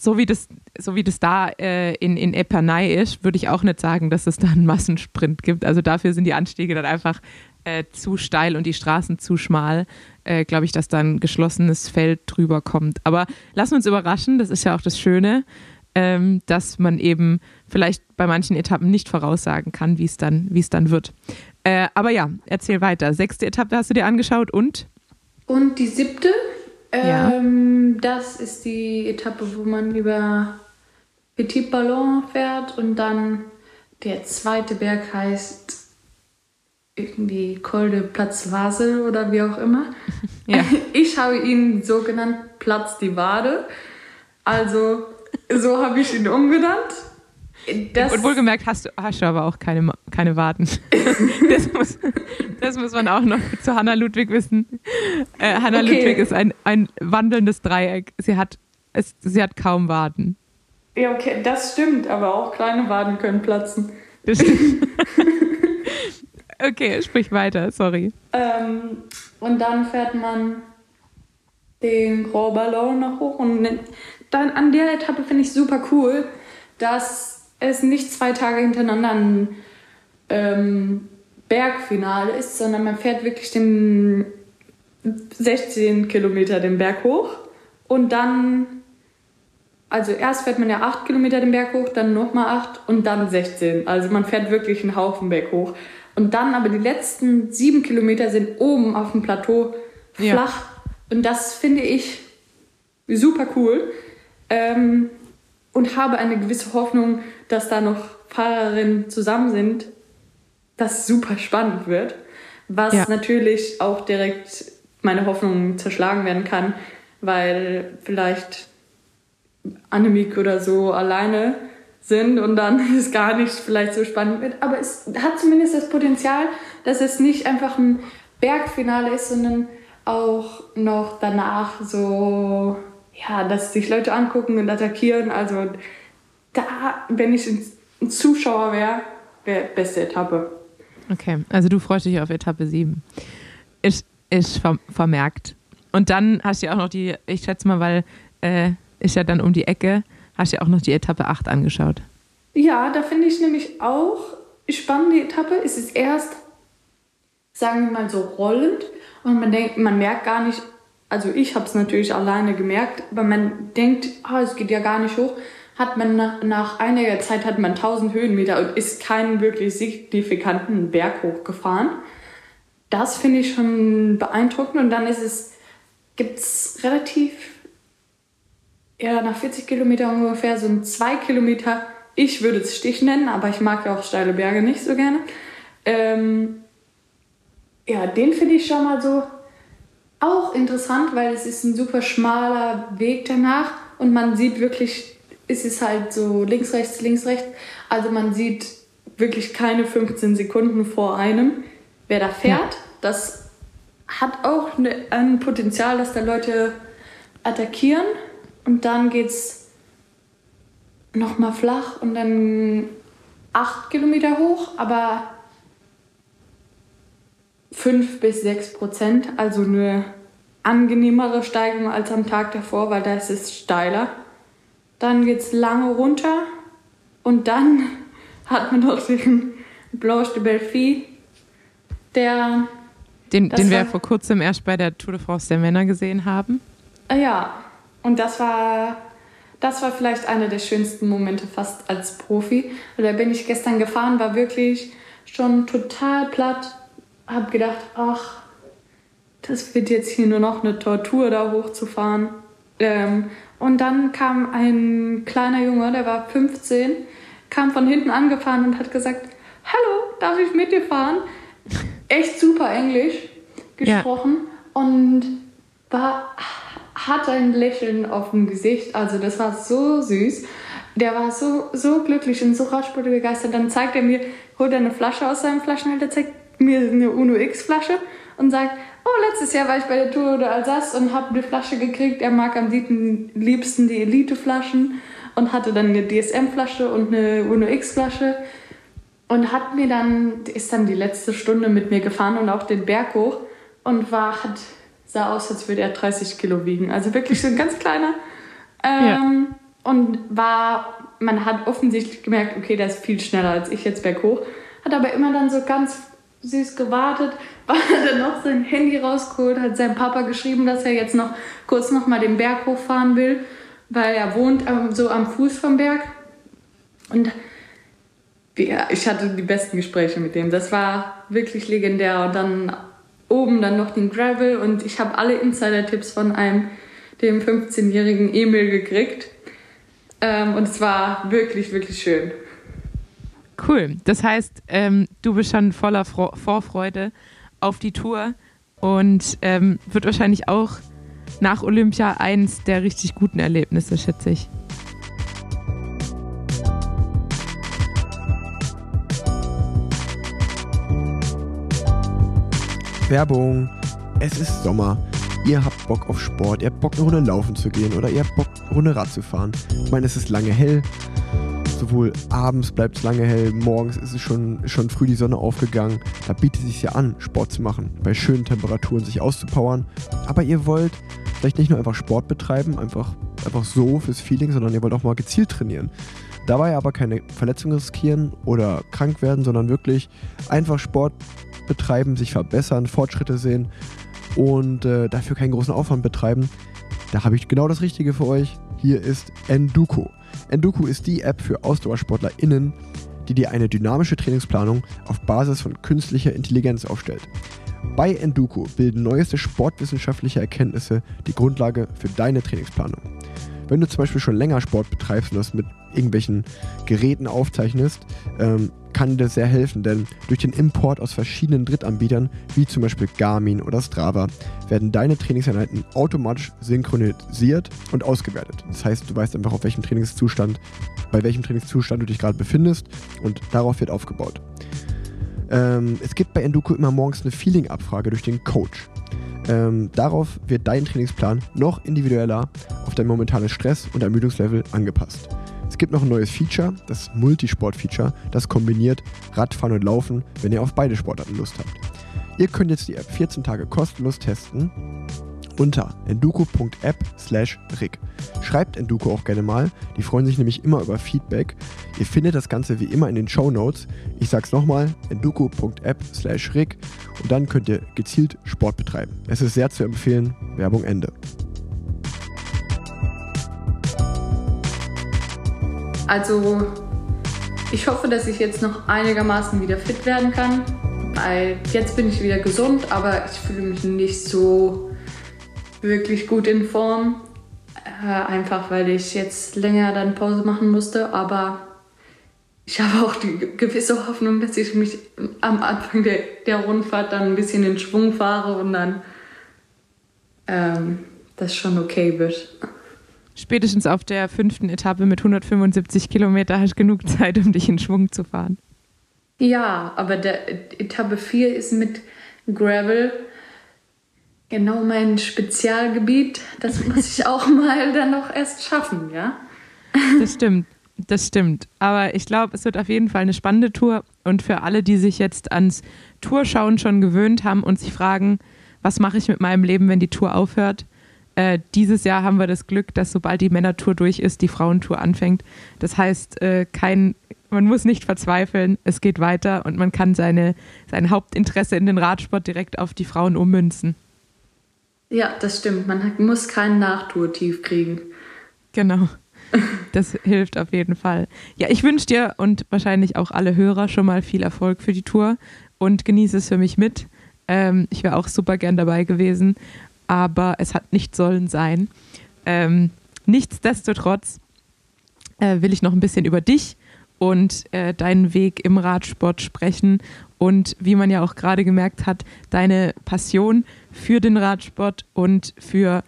S3: so wie das, so wie das da äh, in, in Epernay ist, würde ich auch nicht sagen, dass es da einen Massensprint gibt. Also dafür sind die Anstiege dann einfach äh, zu steil und die Straßen zu schmal. Äh, Glaube ich, dass da ein geschlossenes Feld drüber kommt. Aber lassen wir uns überraschen, das ist ja auch das Schöne, ähm, dass man eben vielleicht bei manchen Etappen nicht voraussagen kann, wie es dann, es dann wird. Äh, aber ja, erzähl weiter. Sechste Etappe hast du dir angeschaut und?
S4: Und die siebte,
S3: Ja.
S4: ähm, das ist die Etappe, wo man über Petit Ballon fährt und dann der zweite Berg heißt irgendwie Col de Platz Vasel oder wie auch immer.
S3: Ja.
S4: Ich habe ihn so genannt Platz die Wade. Also so habe ich ihn umgenannt. Das,
S3: Und wohlgemerkt hast du, hast du aber auch keine, keine Waden. das, muss, das muss man auch noch zu Hanna Ludwig wissen. Äh, Hanna
S4: Okay.
S3: Ludwig ist ein, ein wandelndes Dreieck. Sie hat, es, sie hat kaum Waden.
S4: ja, okay, das stimmt, aber auch kleine Waden können platzen.
S3: Das stimmt. okay, sprich weiter, sorry.
S4: Ähm, und dann fährt man den Gros Ballon noch hoch. Und dann an der Etappe finde ich super cool, dass es nicht zwei Tage hintereinander ein ähm, Bergfinale ist, sondern man fährt wirklich den 16 Kilometer den Berg hoch und dann, also erst fährt man ja 8 Kilometer den Berg hoch, dann nochmal 8 und dann 16. Also man fährt wirklich einen Haufen Berg hoch. Und dann aber die letzten 7 Kilometer sind oben auf dem Plateau
S3: Ja.
S4: flach. Und das finde ich super cool. Ähm, und habe eine gewisse Hoffnung, dass da noch Fahrerinnen zusammen sind, das super spannend wird. Was
S3: Ja.
S4: natürlich auch direkt meine Hoffnung zerschlagen werden kann, weil vielleicht Annemiek oder so alleine sind und dann es gar nicht vielleicht so spannend wird. Aber es hat zumindest das Potenzial, dass es nicht einfach ein Bergfinale ist, sondern auch noch danach so, ja, dass sich Leute angucken und attackieren. Also da, wenn ich ein- Zuschauer wäre, wäre beste Etappe.
S3: Okay, also du freust dich auf Etappe 7. Ist, ist ver vermerkt. Und dann hast du ja auch noch die, ich schätze mal, weil äh, ist ja dann um die Ecke, hast du ja auch noch die Etappe 8 angeschaut.
S4: Ja, da finde ich nämlich auch spannend die Etappe. Es ist erst, sagen wir mal so, rollend und man denkt, man merkt gar nicht, also ich habe es natürlich alleine gemerkt, aber man denkt, ah, es geht ja gar nicht hoch. Hat man nach, nach einiger Zeit hat man 1000 Höhenmeter und ist keinen wirklich signifikanten Berg hochgefahren. Das finde ich schon beeindruckend und dann ist es, gibt es relativ ja, nach 40 Kilometern ungefähr so ein 2 Kilometer, ich würde es Stich nennen, aber ich mag ja auch steile Berge nicht so gerne. Ähm, ja, den finde ich schon mal so auch interessant, weil es ist ein super schmaler Weg danach und man sieht wirklich, es ist halt so links, rechts, links, rechts. Also man sieht wirklich keine 15 Sekunden vor einem, wer da fährt. Das hat auch ne, ein Potenzial, dass da Leute attackieren und dann geht's nochmal flach und dann acht Kilometer hoch, aber fünf bis sechs Prozent, also eine angenehmere Steigung als am Tag davor, weil da ist es steiler. Dann geht es lange runter und dann hat man noch den Blanche de Belfi, der.
S3: Den, den wir vor kurzem erst bei der Tour de France der Männer gesehen haben.
S4: Ah ja, und das war, das war vielleicht einer der schönsten Momente fast als Profi. Da bin ich gestern gefahren, war wirklich schon total platt, hab gedacht, ach, das wird jetzt hier nur noch eine Tortur, da hochzufahren. Ähm, und dann kam ein kleiner Junge, der war 15, kam von hinten angefahren und hat gesagt, hallo, darf ich mit dir fahren? Echt super Englisch gesprochen ja. und war, hatte ein Lächeln auf dem Gesicht. Also das war so süß. Der war so, so glücklich und so Radsport begeistert. Dann zeigt er mir, holt er eine Flasche aus seinem Flaschenhalter, zeigt mir eine Uno X Flasche und sagt, oh, letztes Jahr war ich bei der Tour de Alsace und habe eine Flasche gekriegt. Er mag am liebsten die Elite-Flaschen und hatte dann eine DSM-Flasche und eine Uno X-Flasche und hat mir dann, ist dann die letzte Stunde mit mir gefahren und auch den Berg hoch und war, hat, sah aus, als würde er 30 Kilo wiegen. Also wirklich so ein ganz kleiner. Ähm, ja. Und war, man hat offensichtlich gemerkt, okay, der ist viel schneller als ich jetzt berghoch. Hat aber immer dann so ganz süß gewartet, war dann noch sein Handy rausgeholt, hat seinem Papa geschrieben, dass er jetzt noch kurz noch mal den Berg hochfahren will, weil er wohnt so am Fuß vom Berg. Und ja, ich hatte die besten Gespräche mit dem. Das war wirklich legendär. Und dann oben dann noch den Gravel und ich habe alle Insider-Tipps von einem, dem 15-jährigen Emil gekriegt. Ähm, und es war wirklich, wirklich schön.
S3: Cool. Das heißt, ähm, du bist schon voller Fro Vorfreude auf die Tour und ähm, wird wahrscheinlich auch nach Olympia eins der richtig guten Erlebnisse, schätze ich.
S5: Werbung. Es ist Sommer. Ihr habt Bock auf Sport, ihr habt Bock eine Runde laufen zu gehen oder ihr habt Bock eine Runde Rad zu fahren. Ich meine, es ist lange hell. Sowohl abends bleibt es lange hell, morgens ist es schon, schon früh die Sonne aufgegangen. Da bietet es sich ja an, Sport zu machen, bei schönen Temperaturen sich auszupowern. Aber ihr wollt vielleicht nicht nur einfach Sport betreiben, einfach, einfach so fürs Feeling, sondern ihr wollt auch mal gezielt trainieren. Dabei aber keine Verletzungen riskieren oder krank werden, sondern wirklich einfach Sport betreiben, sich verbessern, Fortschritte sehen und äh, dafür keinen großen Aufwand betreiben, da habe ich genau das Richtige für euch. Hier ist Enduko. Enduko ist die App für AusdauersportlerInnen, die dir eine dynamische Trainingsplanung auf Basis von künstlicher Intelligenz aufstellt. Bei Enduko bilden neueste sportwissenschaftliche Erkenntnisse die Grundlage für deine Trainingsplanung. Wenn du zum Beispiel schon länger Sport betreibst und das mit irgendwelchen Geräten aufzeichnest, ähm, kann dir das sehr helfen, denn durch den Import aus verschiedenen Drittanbietern, wie zum Beispiel Garmin oder Strava, werden deine Trainingseinheiten automatisch synchronisiert und ausgewertet. Das heißt, du weißt einfach, auf welchem Trainingszustand, bei welchem Trainingszustand du dich gerade befindest und darauf wird aufgebaut. Ähm, es gibt bei Enduko immer morgens eine Feeling-Abfrage durch den Coach. Ähm, darauf wird dein Trainingsplan noch individueller auf dein momentanes Stress- und Ermüdungslevel angepasst. Es gibt noch ein neues Feature, das Multisport-Feature, das kombiniert Radfahren und Laufen, wenn ihr auf beide Sportarten Lust habt. Ihr könnt jetzt die App 14 Tage kostenlos testen unter enduko.app slash rig. Schreibt Enduko auch gerne mal, die freuen sich nämlich immer über Feedback. Ihr findet das Ganze wie immer in den Show Notes. Ich sag's nochmal, enduko.app slash rig und dann könnt ihr gezielt Sport betreiben. Es ist sehr zu empfehlen. Werbung Ende.
S4: Also ich hoffe, dass ich jetzt noch einigermaßen wieder fit werden kann, weil jetzt bin ich wieder gesund, aber ich fühle mich nicht so wirklich gut in Form. Äh, einfach weil ich jetzt länger dann Pause machen musste, aber ich habe auch die gewisse Hoffnung, dass ich mich am Anfang der, der Rundfahrt dann ein bisschen in Schwung fahre und dann ähm, das schon okay wird.
S3: Spätestens auf der fünften Etappe mit 175 Kilometer hast du genug Zeit, um dich in Schwung zu fahren.
S4: Ja, aber der Etappe 4 ist mit Gravel genau mein Spezialgebiet. Das muss ich auch mal dann noch erst schaffen, ja?
S3: Das stimmt. das stimmt. Aber ich glaube, es wird auf jeden Fall eine spannende Tour. Und für alle, die sich jetzt ans Tourschauen schon gewöhnt haben und sich fragen, was mache ich mit meinem Leben, wenn die Tour aufhört? Äh, dieses Jahr haben wir das Glück, dass sobald die Männertour durch ist, die Frauentour anfängt. Das heißt, äh, kein, man muss nicht verzweifeln, es geht weiter und man kann seine, sein Hauptinteresse in den Radsport direkt auf die Frauen ummünzen.
S4: Ja, das stimmt. Man muss keinen Nachtour-Tief kriegen.
S3: Genau. Das hilft auf jeden Fall. Ja, ich wünsche dir und wahrscheinlich auch alle Hörer schon mal viel Erfolg für die Tour und genieße es für mich mit. Ähm, ich wäre auch super gern dabei gewesen, aber es hat nicht sollen sein. Ähm, nichtsdestotrotz äh, will ich noch ein bisschen über dich und äh, deinen Weg im Radsport sprechen und wie man ja auch gerade gemerkt hat, deine Passion für den Radsport und für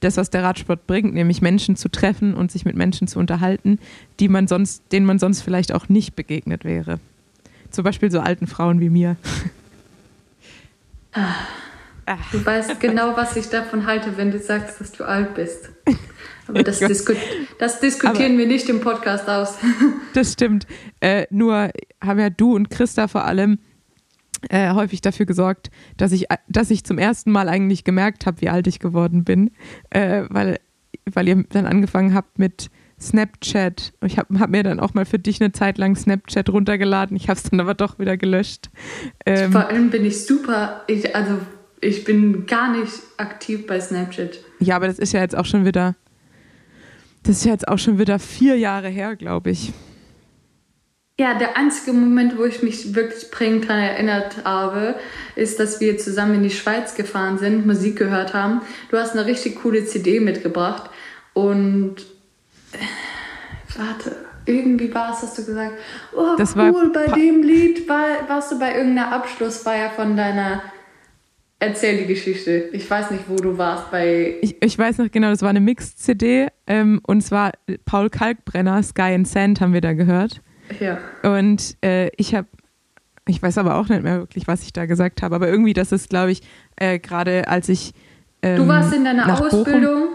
S3: das, was der Radsport bringt, nämlich Menschen zu treffen und sich mit Menschen zu unterhalten, die man sonst, denen man sonst vielleicht auch nicht begegnet wäre. Zum Beispiel so alten Frauen wie mir.
S4: Du weißt genau, was ich davon halte, wenn du sagst, dass du alt bist. Aber das, disku das diskutieren Aber wir nicht im Podcast aus.
S3: Das stimmt. Äh, nur haben ja du und Christa vor allem äh, häufig dafür gesorgt, dass ich, dass ich zum ersten Mal eigentlich gemerkt habe, wie alt ich geworden bin, äh, weil, weil ihr dann angefangen habt mit Snapchat. Ich habe hab mir dann auch mal für dich eine Zeit lang Snapchat runtergeladen. Ich habe es dann aber doch wieder gelöscht.
S4: Ähm, Vor allem bin ich super, ich, also ich bin gar nicht aktiv bei Snapchat.
S3: Ja, aber das ist ja jetzt auch schon wieder, das ist ja jetzt auch schon wieder vier Jahre her, glaube ich.
S4: Ja, der einzige Moment, wo ich mich wirklich prägend daran erinnert habe, ist, dass wir zusammen in die Schweiz gefahren sind, Musik gehört haben. Du hast eine richtig coole CD mitgebracht und äh, warte, irgendwie war es, hast du gesagt, oh das cool, bei dem Lied war, warst du bei irgendeiner Abschlussfeier von deiner Erzähl die Geschichte. Ich weiß nicht, wo du warst bei.
S3: Ich, ich weiß noch genau, das war eine Mixed-CD ähm, und zwar Paul Kalkbrenner, Sky and Sand haben wir da gehört.
S4: Ja.
S3: Und äh, ich habe, ich weiß aber auch nicht mehr wirklich, was ich da gesagt habe, aber irgendwie, das ist, glaube ich, äh, gerade als ich. Ähm,
S4: du warst in deiner Ausbildung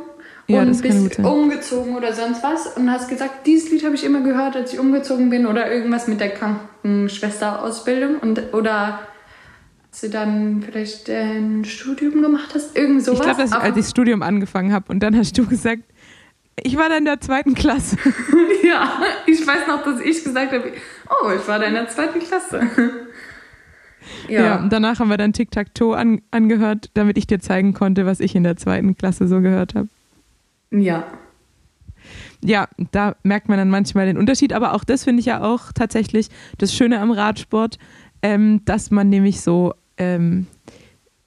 S4: ja, und bist umgezogen oder sonst was und hast gesagt, dieses Lied habe ich immer gehört, als ich umgezogen bin oder irgendwas mit der Krankenschwester-Ausbildung und oder als du dann vielleicht ein Studium gemacht hast, irgend sowas.
S3: Ich glaube, als ich das Studium angefangen habe und dann hast du gesagt, ich war da in der zweiten Klasse.
S4: ja, ich weiß noch, dass ich gesagt habe, oh, ich war da in der zweiten Klasse.
S3: ja. ja, und danach haben wir dann Tic-Tac-Toe an, angehört, damit ich dir zeigen konnte, was ich in der zweiten Klasse so gehört habe.
S4: Ja.
S3: Ja, da merkt man dann manchmal den Unterschied, aber auch das finde ich ja auch tatsächlich das Schöne am Radsport, ähm, dass man nämlich so, ähm,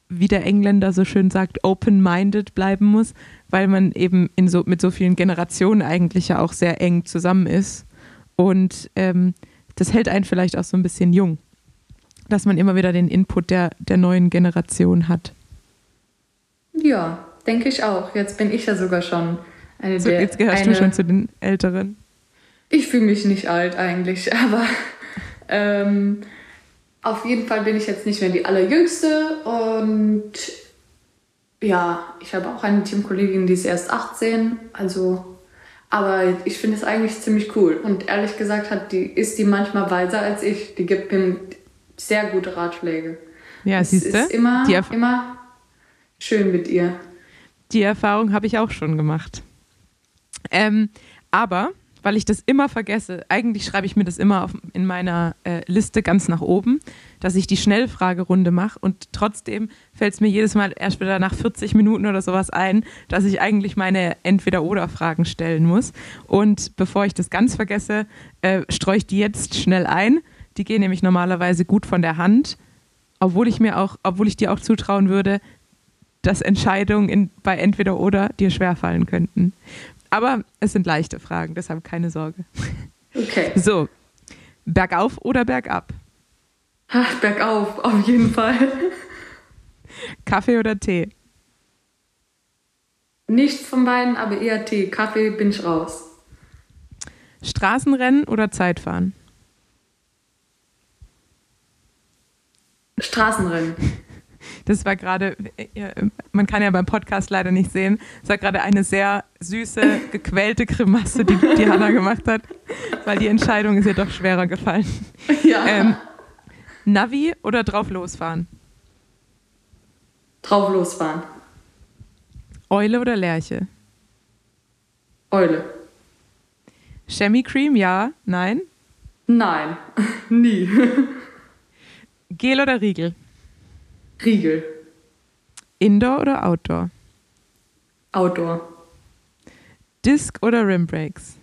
S3: wie der Engländer so schön sagt, open-minded bleiben muss weil man eben in so, mit so vielen Generationen eigentlich ja auch sehr eng zusammen ist. Und ähm, das hält einen vielleicht auch so ein bisschen jung, dass man immer wieder den Input der, der neuen Generation hat.
S4: Ja, denke ich auch. Jetzt bin ich ja sogar schon eine
S3: so,
S4: der.
S3: Jetzt gehörst
S4: eine,
S3: du schon zu den Älteren.
S4: Ich fühle mich nicht alt eigentlich, aber ähm, auf jeden Fall bin ich jetzt nicht mehr die allerjüngste und ja, ich habe auch eine Teamkollegin, die ist erst 18, also aber ich finde es eigentlich ziemlich cool. Und ehrlich gesagt hat die, ist die manchmal weiser als ich. Die gibt mir sehr gute Ratschläge.
S3: Ja, siehst du?
S4: Es ist immer, immer schön mit ihr.
S3: Die Erfahrung habe ich auch schon gemacht. Ähm, aber weil ich das immer vergesse. Eigentlich schreibe ich mir das immer auf, in meiner äh, Liste ganz nach oben, dass ich die Schnellfragerunde mache und trotzdem fällt es mir jedes Mal erst wieder nach 40 Minuten oder sowas ein, dass ich eigentlich meine Entweder-Oder-Fragen stellen muss. Und bevor ich das ganz vergesse, äh, streue ich die jetzt schnell ein. Die gehen nämlich normalerweise gut von der Hand, obwohl ich mir auch, obwohl ich dir auch zutrauen würde, dass Entscheidungen in, bei Entweder-Oder dir schwerfallen könnten. Aber es sind leichte Fragen, deshalb keine Sorge.
S4: Okay.
S3: So, bergauf oder bergab?
S4: Ach, bergauf, auf jeden Fall.
S3: Kaffee oder Tee?
S4: Nichts von beiden, aber eher Tee. Kaffee bin ich raus.
S3: Straßenrennen oder Zeitfahren?
S4: Straßenrennen.
S3: Das war gerade, äh, man kann ja beim Podcast leider nicht sehen, es war gerade eine sehr süße, gequälte Grimasse, die, die Hanna gemacht hat, weil die Entscheidung ist ihr doch schwerer gefallen.
S4: Ja.
S3: Ähm, Navi oder drauf losfahren?
S4: Drauf losfahren.
S3: Eule oder Lerche?
S4: Eule.
S3: Chamois Cream, ja, nein.
S4: Nein, nie.
S3: Gel oder Riegel?
S4: Riegel.
S3: Indoor oder Outdoor?
S4: Outdoor.
S3: Disc oder Rimbreaks?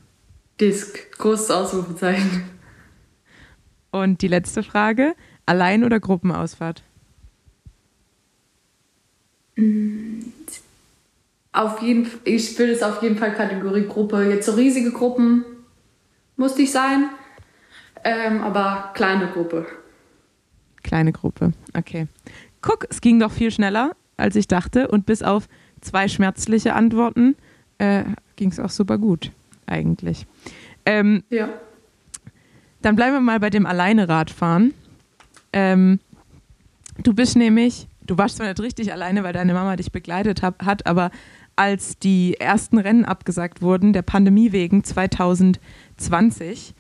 S4: Disc. Großes Ausrufezeichen.
S3: Und die letzte Frage, Allein- oder Gruppenausfahrt?
S4: Auf jeden ich will es auf jeden Fall Kategorie Gruppe. Jetzt so riesige Gruppen musste ich sein. Ähm, aber kleine Gruppe.
S3: Kleine Gruppe, okay. Guck, es ging doch viel schneller, als ich dachte. Und bis auf zwei schmerzliche Antworten äh, ging es auch super gut, eigentlich. Ähm,
S4: Ja.
S3: dann bleiben wir mal bei dem alleine Radfahren. Ähm, du bist nämlich, du warst zwar nicht richtig alleine, weil deine Mama dich begleitet hab, hat, aber als die ersten Rennen abgesagt wurden, der Pandemie wegen 2020,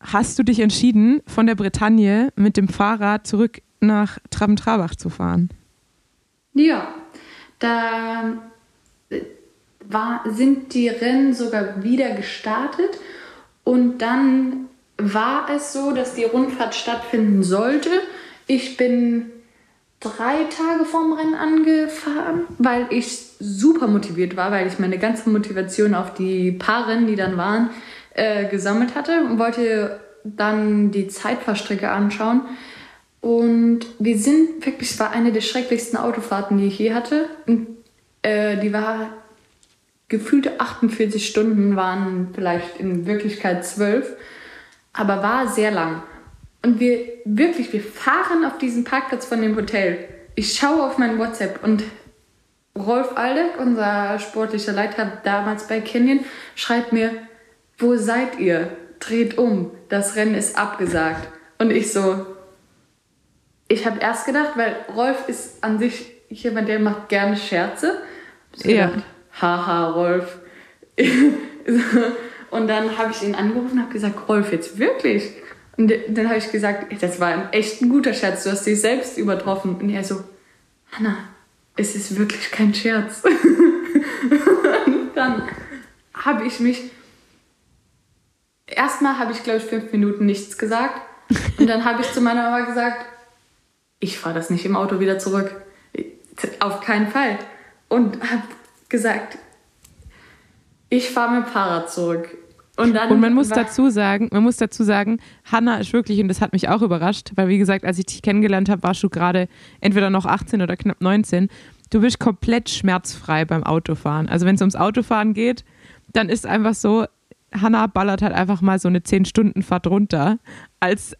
S3: hast du dich entschieden, von der Bretagne mit dem Fahrrad zurück nach Traben-Trabach zu fahren.
S4: Ja, da äh, war, sind die Rennen sogar wieder gestartet und dann war es so, dass die Rundfahrt stattfinden sollte. Ich bin drei Tage vorm Rennen angefahren, weil ich super motiviert war, weil ich meine ganze Motivation auf die paar Rennen, die dann waren, äh, gesammelt hatte und wollte dann die Zeitfahrstrecke anschauen. Und wir sind wirklich, es war eine der schrecklichsten Autofahrten, die ich je hatte. Und, äh, die war gefühlte 48 Stunden, waren vielleicht in Wirklichkeit 12, aber war sehr lang. Und wir wirklich, wir fahren auf diesen Parkplatz von dem Hotel. Ich schaue auf mein WhatsApp und Rolf Aldeck, unser sportlicher Leiter damals bei Canyon, schreibt mir, wo seid ihr? Dreht um, das Rennen ist abgesagt. Und ich so, ich habe erst gedacht, weil Rolf ist an sich jemand, der macht gerne Scherze. Ich
S3: Ja.
S4: gedacht, Haha, Rolf. und dann habe ich ihn angerufen und habe gesagt, Rolf, jetzt wirklich? Und dann habe ich gesagt, das war ein echt ein guter Scherz, du hast dich selbst übertroffen. Und er so, Hanna, es ist wirklich kein Scherz. und dann habe ich mich, erstmal habe ich glaube ich fünf Minuten nichts gesagt. Und dann habe ich zu meiner Mama gesagt, ich fahre das nicht im Auto wieder zurück. Auf keinen Fall. Und habe gesagt, ich fahre mit dem Fahrrad zurück. Und, dann
S3: Und man muss dazu sagen, man muss dazu sagen, Hanna ist wirklich, und das hat mich auch überrascht, weil wie gesagt, als ich dich kennengelernt habe, warst du gerade entweder noch 18 oder knapp 19. Du bist komplett schmerzfrei beim Autofahren. Also wenn es ums Autofahren geht, dann ist einfach so, Hanna ballert halt einfach mal so eine 10-Stunden-Fahrt runter als,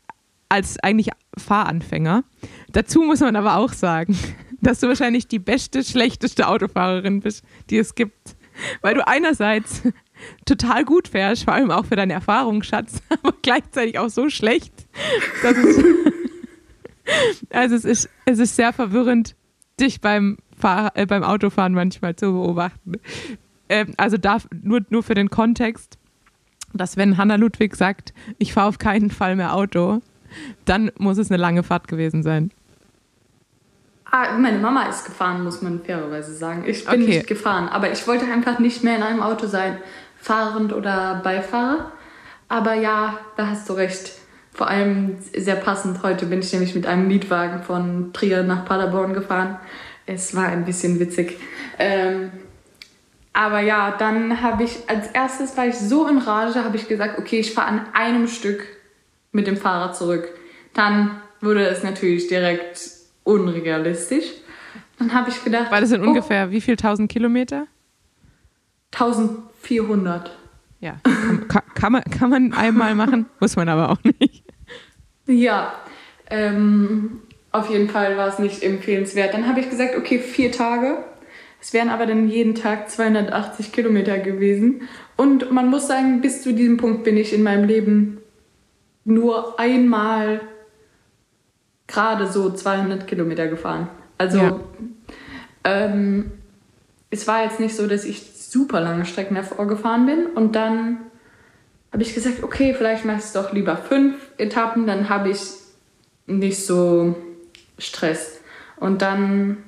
S3: als eigentlich Fahranfänger. Dazu muss man aber auch sagen, dass du wahrscheinlich die beste, schlechteste Autofahrerin bist, die es gibt. Weil du einerseits total gut fährst, vor allem auch für deine Erfahrung, Schatz, aber gleichzeitig auch so schlecht, dass es, also es ist, es ist sehr verwirrend, dich beim, Fahr äh, beim Autofahren manchmal zu beobachten. Ähm, also darf, nur, nur für den Kontext, dass wenn Hanna Ludwig sagt, ich fahre auf keinen Fall mehr Auto, dann muss es eine lange Fahrt gewesen sein.
S4: Ah, meine Mama ist gefahren, muss man fairerweise sagen. Ich bin
S3: Okay.
S4: nicht gefahren, aber ich wollte einfach nicht mehr in einem Auto sein, fahrend oder Beifahrer. Aber ja, da hast du recht. Vor allem sehr passend. Heute bin ich nämlich mit einem Mietwagen von Trier nach Paderborn gefahren. Es war ein bisschen witzig. Ähm, aber ja, dann habe ich, als erstes war ich so in Rage, habe ich gesagt, okay, ich fahre an einem Stück mit dem Fahrrad zurück. Dann wurde es natürlich direkt unrealistisch. Dann habe ich gedacht,
S3: Weil das sind
S4: oh,
S3: ungefähr wie viel tausend Kilometer?
S4: 1400.
S3: Ja, kann, kann, kann, man, kann man einmal machen, muss man aber auch nicht.
S4: Ja, ähm, auf jeden Fall war es nicht empfehlenswert. Dann habe ich gesagt, okay, vier Tage. Es wären aber dann jeden Tag 280 Kilometer gewesen. Und man muss sagen, bis zu diesem Punkt bin ich in meinem Leben nur einmal gerade so 200 Kilometer gefahren. Also
S3: Ja.
S4: ähm, es war jetzt nicht so, dass ich super lange Strecken davor gefahren bin und dann habe ich gesagt, okay, vielleicht ich es doch lieber fünf Etappen, dann habe ich nicht so Stress. Und dann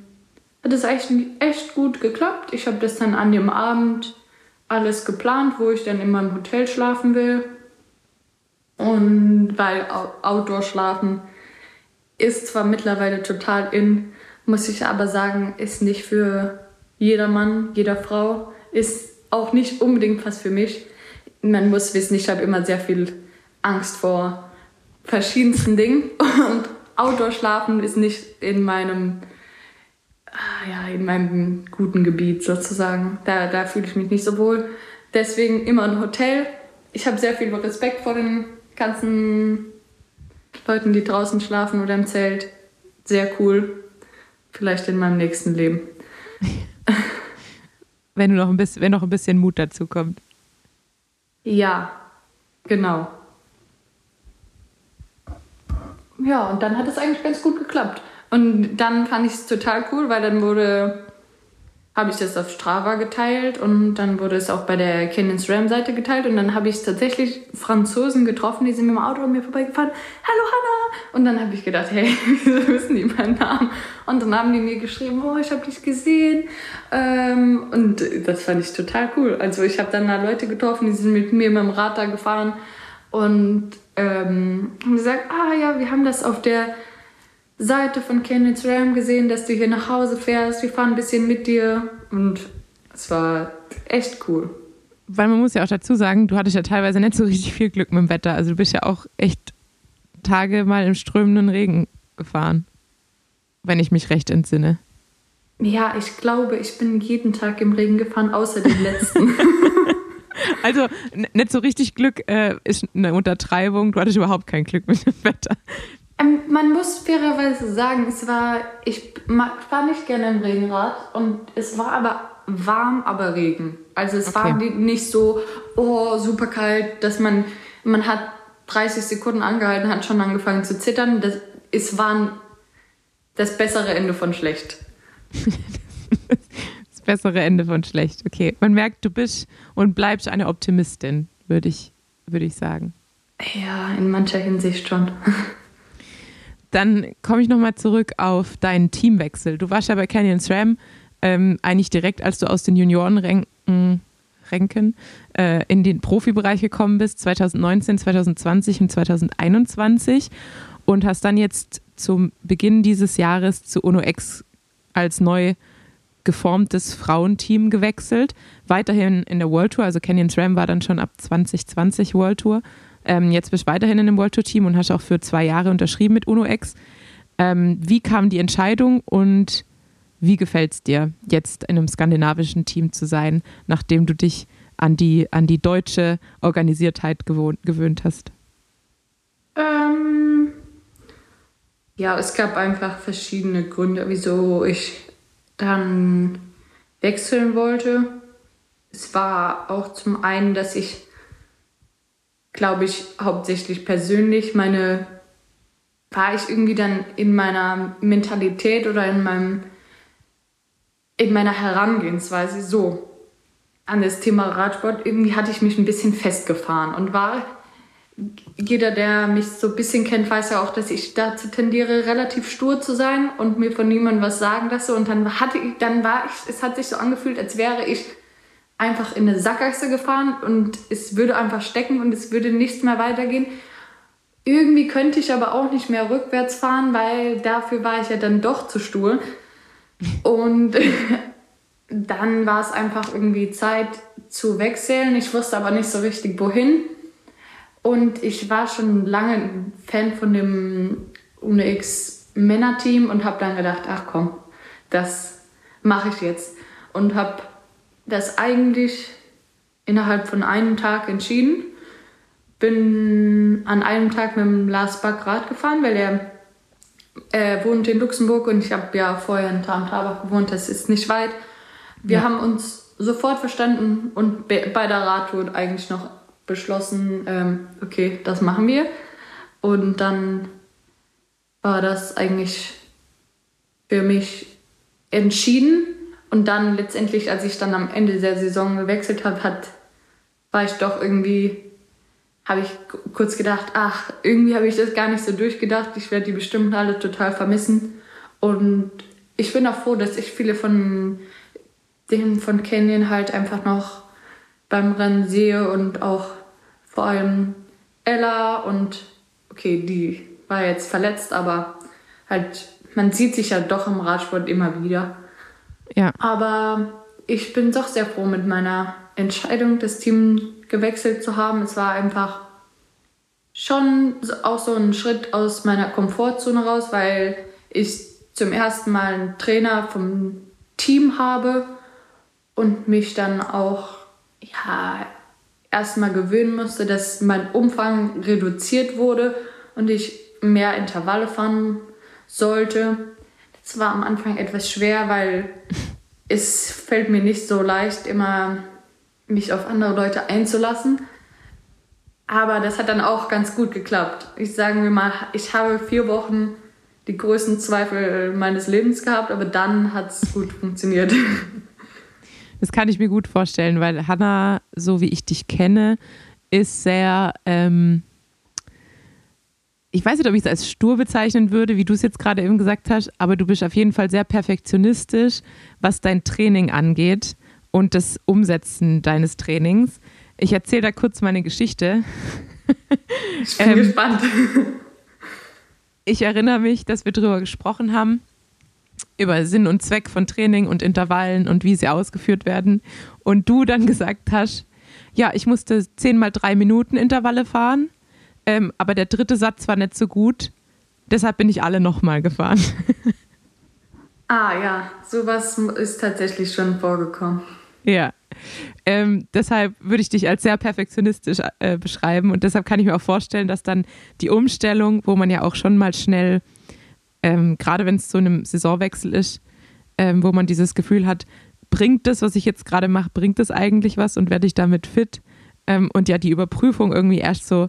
S4: hat es echt, echt gut geklappt. Ich habe das dann an dem Abend alles geplant, wo ich dann in meinem Hotel schlafen will. Und weil Outdoor schlafen ist zwar mittlerweile total in, muss ich aber sagen, ist nicht für jeder Mann, jeder Frau, ist auch nicht unbedingt was für mich. Man muss wissen, ich habe immer sehr viel Angst vor verschiedensten Dingen und Outdoor schlafen ist nicht in meinem ah, ja, in meinem guten Gebiet sozusagen. Da, da fühle ich mich nicht so wohl. Deswegen immer ein Hotel. Ich habe sehr viel Respekt vor den ganzen Leuten, die draußen schlafen oder im Zelt. Sehr cool. Vielleicht in meinem nächsten Leben.
S3: Wenn, du noch ein bisschen, wenn noch ein bisschen Mut dazu kommt.
S4: Ja, genau. Ja, und dann hat es eigentlich ganz gut geklappt. Und dann fand ich es total cool, weil dann wurde, habe ich das auf Strava geteilt und dann wurde es auch bei der Canyon SRAM Seite geteilt und dann habe ich tatsächlich Franzosen getroffen, die sind mit dem Auto an mir vorbeigefahren. Hallo Hanna! Und dann habe ich gedacht, hey, wieso wissen die meinen Namen? Und dann haben die mir geschrieben, oh, ich habe dich gesehen. Ähm, und das fand ich total cool. Also ich habe dann da Leute getroffen, die sind mit mir mit dem Rad da gefahren und ähm, haben gesagt, ah ja, wir haben das auf der Seite von Kenneth Ram gesehen, dass du hier nach Hause fährst. Wir fahren ein bisschen mit dir. Und es war echt cool.
S3: Weil man muss ja auch dazu sagen, du hattest ja teilweise nicht so richtig viel Glück mit dem Wetter. Also du bist ja auch echt Tage mal im strömenden Regen gefahren. Wenn ich mich recht entsinne.
S4: Ja, ich glaube, ich bin jeden Tag im Regen gefahren, außer den letzten.
S3: Also nicht so richtig Glück äh, ist eine Untertreibung. Du hattest überhaupt kein Glück mit dem Wetter.
S4: Ähm, man muss fairerweise sagen, es war, ich fahre nicht gerne im Regenrad und es war aber warm, aber Regen. Also es war
S3: Okay.
S4: ni- nicht so, oh, super kalt, dass man, man hat 30 Sekunden angehalten, hat schon angefangen zu zittern. Das, es war das bessere Ende von schlecht.
S3: Das bessere Ende von schlecht. Okay, man merkt, du bist und bleibst eine Optimistin, würde ich, würde ich sagen.
S4: Ja, in mancher Hinsicht schon.
S3: Dann komme ich nochmal zurück auf deinen Teamwechsel. Du warst ja bei Canyon SRAM ähm, eigentlich direkt, als du aus den Juniorenränken Ränken, äh, in den Profibereich gekommen bist, 2019, 2020 und 2021 und hast dann jetzt zum Beginn dieses Jahres zu UNO-X als neu geformtes Frauenteam gewechselt. Weiterhin in der World Tour, also Canyon SRAM war dann schon ab 2020 World Tour. Ähm, jetzt bist du weiterhin in dem World Tour Team und hast auch für zwei Jahre unterschrieben mit UNO-X. Ähm, wie kam die Entscheidung und wie gefällt es dir, jetzt in einem skandinavischen Team zu sein, nachdem du dich an die, an die deutsche Organisiertheit gewohnt, gewöhnt hast?
S4: Ähm, ja, es gab einfach verschiedene Gründe, wieso ich dann wechseln wollte. Es war auch zum einen, dass ich, glaube ich, hauptsächlich persönlich meine, war ich irgendwie dann in meiner Mentalität oder in meinem, in meiner Herangehensweise so an das Thema Radsport, irgendwie hatte ich mich ein bisschen festgefahren und war jeder, der mich so ein bisschen kennt, weiß ja auch, dass ich dazu tendiere, relativ stur zu sein und mir von niemandem was sagen lasse. Und dann hatte ich, dann war ich, es hat sich so angefühlt, als wäre ich einfach in eine Sackgasse gefahren und es würde einfach stecken und es würde nichts mehr weitergehen. Irgendwie könnte ich aber auch nicht mehr rückwärts fahren, weil dafür war ich ja dann doch zu stur. Und dann war es einfach irgendwie Zeit zu wechseln. Ich wusste aber nicht so richtig, wohin. Und ich war schon lange Fan von dem UNX Männerteam und habe dann gedacht, ach komm, das mache ich jetzt. Und habe das eigentlich innerhalb von einem Tag entschieden. Bin an einem Tag mit dem Lars Back Rad gefahren, weil er äh, wohnt in Luxemburg und ich habe ja vorher in Tarntabach gewohnt, das ist nicht weit. Wir
S3: Ja.
S4: haben uns sofort verstanden und be- bei der Radtour eigentlich noch beschlossen, ähm, okay, das machen wir. Und dann war das eigentlich für mich entschieden. Und dann letztendlich, als ich dann am Ende der Saison gewechselt habe, hat, war ich doch irgendwie, habe ich kurz gedacht, ach, irgendwie habe ich das gar nicht so durchgedacht. Ich werde die bestimmt alle total vermissen. Und ich bin auch froh, dass ich viele von denen von Canyon halt einfach noch beim Rennen sehe und auch vor allem Ella und okay, die war jetzt verletzt, aber halt, man sieht sich ja doch im Radsport immer wieder.
S3: Ja.
S4: Aber ich bin doch sehr froh mit meiner Entscheidung, das Team gewechselt zu haben. Es war einfach schon auch so ein Schritt aus meiner Komfortzone raus, weil ich zum ersten Mal einen Trainer vom Team habe und mich dann auch ja erstmal gewöhnen musste, dass mein Umfang reduziert wurde und ich mehr Intervalle fahren sollte. Das war am Anfang etwas schwer, weil es fällt mir nicht so leicht, immer mich auf andere Leute einzulassen. Aber das hat dann auch ganz gut geklappt. Ich sage mir mal, ich habe vier Wochen die größten Zweifel meines Lebens gehabt, aber dann hat es gut funktioniert.
S3: Das kann ich mir gut vorstellen, weil Hannah, so wie ich dich kenne, ist sehr, ähm, ich weiß nicht, ob ich es als stur bezeichnen würde, wie du es jetzt gerade eben gesagt hast, aber du bist auf jeden Fall sehr perfektionistisch, was dein Training angeht und das Umsetzen deines Trainings. Ich erzähle da kurz meine Geschichte.
S4: Ich bin ähm, gespannt.
S3: Ich erinnere mich, dass wir darüber gesprochen haben über Sinn und Zweck von Training und Intervallen und wie sie ausgeführt werden. Und du dann gesagt hast, ja, ich musste 10 mal 3 Minuten Intervalle fahren, ähm, aber der dritte Satz war nicht so gut. Deshalb bin ich alle nochmal gefahren.
S4: ah ja, sowas ist tatsächlich schon vorgekommen.
S3: Ja. Ähm, deshalb würde ich dich als sehr perfektionistisch äh, beschreiben und deshalb kann ich mir auch vorstellen, dass dann die Umstellung, wo man ja auch schon mal schnell ähm, gerade wenn es zu einem Saisonwechsel ist, ähm, wo man dieses Gefühl hat, bringt das, was ich jetzt gerade mache, bringt das eigentlich was und werde ich damit fit? Ähm, und ja, die Überprüfung irgendwie erst so,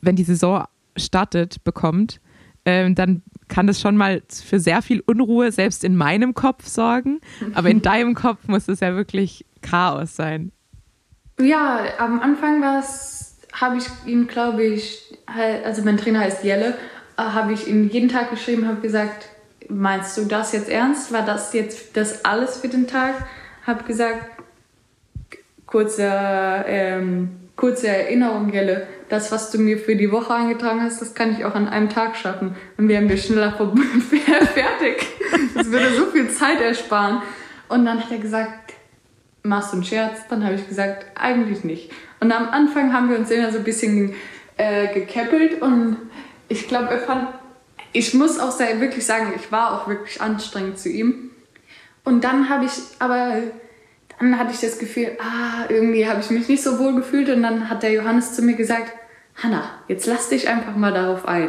S3: wenn die Saison startet, bekommt, ähm, dann kann das schon mal für sehr viel Unruhe selbst in meinem Kopf sorgen. Aber in deinem Kopf muss es ja wirklich Chaos sein.
S4: Ja, am Anfang war es, habe ich ihm, glaube ich, also mein Trainer heißt Jelle habe ich ihm jeden Tag geschrieben, habe gesagt, meinst du das jetzt ernst? War das jetzt das alles für den Tag? Habe gesagt, kurze, ähm, kurze Erinnerung, Jelle, das, was du mir für die Woche angetragen hast, das kann ich auch an einem Tag schaffen. Dann wären wir schneller fertig. Das würde so viel Zeit ersparen. Und dann hat er gesagt, machst du einen Scherz? Dann habe ich gesagt, eigentlich nicht. Und am Anfang haben wir uns immer so ein bisschen äh, gekäppelt und ich glaube, er fand, ich muss auch sehr, wirklich sagen, ich war auch wirklich anstrengend zu ihm. Und dann habe ich, aber dann hatte ich das Gefühl, ah, irgendwie habe ich mich nicht so wohl gefühlt. Und dann hat der Johannes zu mir gesagt, Hanna, jetzt lass dich einfach mal darauf ein.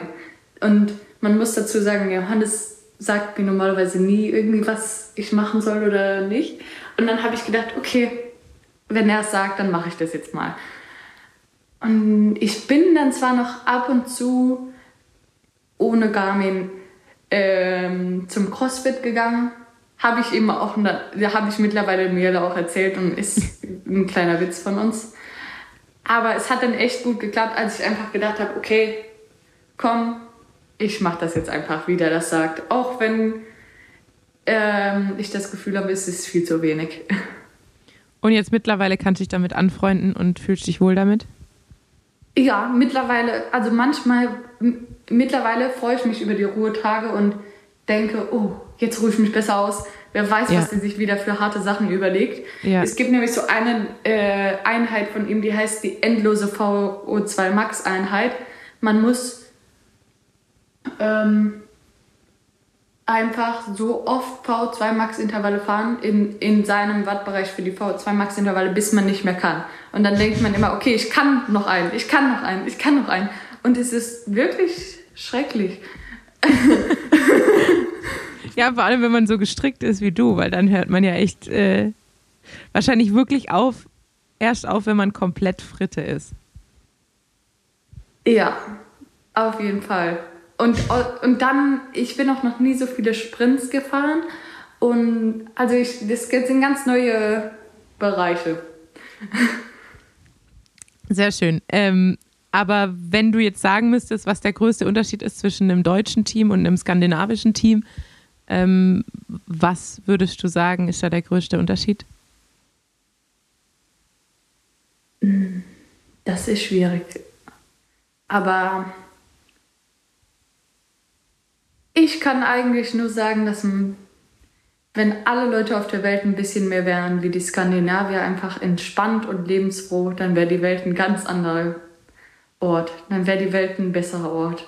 S4: Und man muss dazu sagen, Johannes sagt mir normalerweise nie irgendwie, was ich machen soll oder nicht. Und dann habe ich gedacht, okay, wenn er es sagt, dann mache ich das jetzt mal. Und ich bin dann zwar noch ab und zu ohne Garmin ähm, zum CrossFit gegangen. Habe ich eben auch, da habe ich mittlerweile mir auch erzählt und ist ein kleiner Witz von uns. Aber es hat dann echt gut geklappt, als ich einfach gedacht habe, okay, komm, ich mache das jetzt einfach, wie der das sagt. Auch wenn ähm, ich das Gefühl habe, es ist viel zu wenig.
S3: Und jetzt mittlerweile kannst du dich damit anfreunden und fühlst dich wohl damit?
S4: Ja, mittlerweile, also manchmal, mittlerweile freue ich mich über die Ruhetage und denke, oh, jetzt ruhe ich mich besser aus. Wer weiß, ja. was sie sich wieder für harte Sachen überlegt. Ja. Es gibt nämlich so eine äh, Einheit von ihm, die heißt die endlose VO2 Max Einheit. Man muss ähm, einfach so oft V2 Max Intervalle fahren in, in seinem Wattbereich für die V2 Max Intervalle, bis man nicht mehr kann. Und dann denkt man immer, okay, ich kann noch einen, ich kann noch einen, ich kann noch einen. Und es ist wirklich schrecklich.
S3: ja, vor allem, wenn man so gestrickt ist wie du, weil dann hört man ja echt äh, wahrscheinlich wirklich auf, erst auf, wenn man komplett Fritte ist.
S4: Ja, auf jeden Fall. Und, und dann, ich bin auch noch nie so viele Sprints gefahren. Und also ich, das sind ganz neue Bereiche.
S3: Sehr schön. Ähm, aber wenn du jetzt sagen müsstest, was der größte Unterschied ist zwischen einem deutschen Team und einem skandinavischen Team, ähm, was würdest du sagen, ist da der größte Unterschied?
S4: Das ist schwierig. Aber ich kann eigentlich nur sagen, dass wenn alle Leute auf der Welt ein bisschen mehr wären wie die Skandinavier, einfach entspannt und lebensfroh, dann wäre die Welt ein ganz anderer Ort. Dann wäre die Welt ein besserer Ort.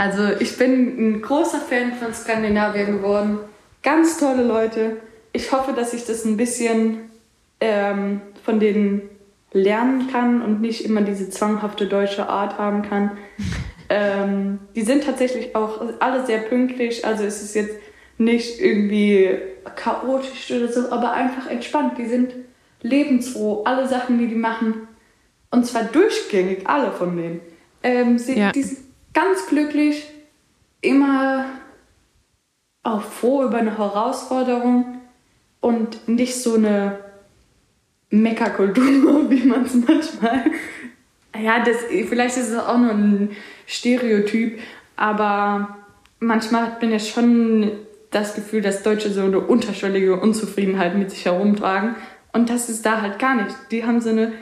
S4: Also ich bin ein großer Fan von Skandinavien geworden. Ganz tolle Leute. Ich hoffe, dass ich das ein bisschen ähm, von denen lernen kann und nicht immer diese zwanghafte deutsche Art haben kann. ähm, die sind tatsächlich auch alle sehr pünktlich. Also es ist jetzt nicht irgendwie chaotisch oder so, aber einfach entspannt. Die sind lebensfroh. Alle Sachen, die die machen, und zwar durchgängig, alle von denen, ähm, sind, ja. die ganz glücklich, immer auch froh über eine Herausforderung und nicht so eine Meckerkultur, wie man es manchmal. Ja, das, vielleicht ist es auch nur ein Stereotyp, aber manchmal hat man ja schon das Gefühl, dass Deutsche so eine unterschwellige Unzufriedenheit mit sich herumtragen. Und das ist da halt gar nicht. Die haben so eine,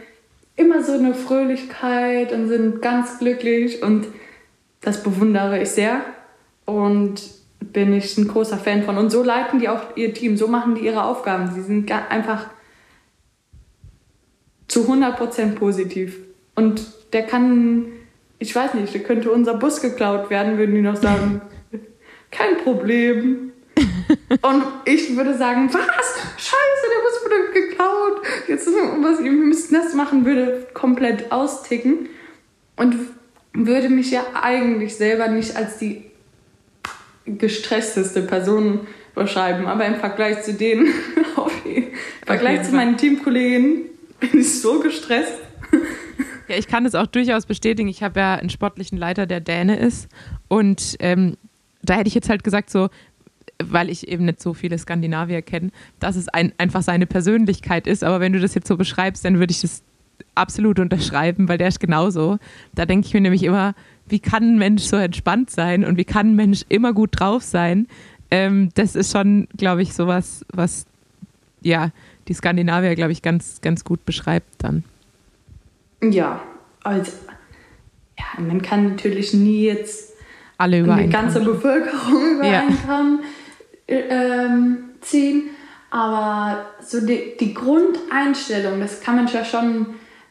S4: immer so eine Fröhlichkeit und sind ganz glücklich und das bewundere ich sehr und bin ich ein großer Fan von. Und so leiten die auch ihr Team, so machen die ihre Aufgaben. Sie sind einfach zu 100% positiv. Und der kann, ich weiß nicht, der könnte unser Bus geklaut werden, würden die noch sagen, kein Problem. Und ich würde sagen, was? Scheiße, der Bus wurde geklaut. Jetzt was, wir müssen das machen, würde komplett austicken. Und würde mich ja eigentlich selber nicht als die gestressteste Person beschreiben, aber im Vergleich zu denen, im Vergleich zu meinen Teamkollegen, bin ich so gestresst.
S3: Ja, ich kann es auch durchaus bestätigen. Ich habe ja einen sportlichen Leiter, der Däne ist. Und ähm, da hätte ich jetzt halt gesagt, so, weil ich eben nicht so viele Skandinavier kenne, dass es ein, einfach seine Persönlichkeit ist. Aber wenn du das jetzt so beschreibst, dann würde ich das absolut unterschreiben, weil der ist genauso. Da denke ich mir nämlich immer, wie kann ein Mensch so entspannt sein und wie kann ein Mensch immer gut drauf sein? Ähm, das ist schon, glaube ich, sowas, was ja die Skandinavier, glaube ich, ganz, ganz gut beschreibt dann.
S4: Ja, also ja, man kann natürlich nie jetzt
S3: alle über
S4: die ganze Bevölkerung über ja. ähm, ziehen, aber so die, die Grundeinstellung, das kann man ja schon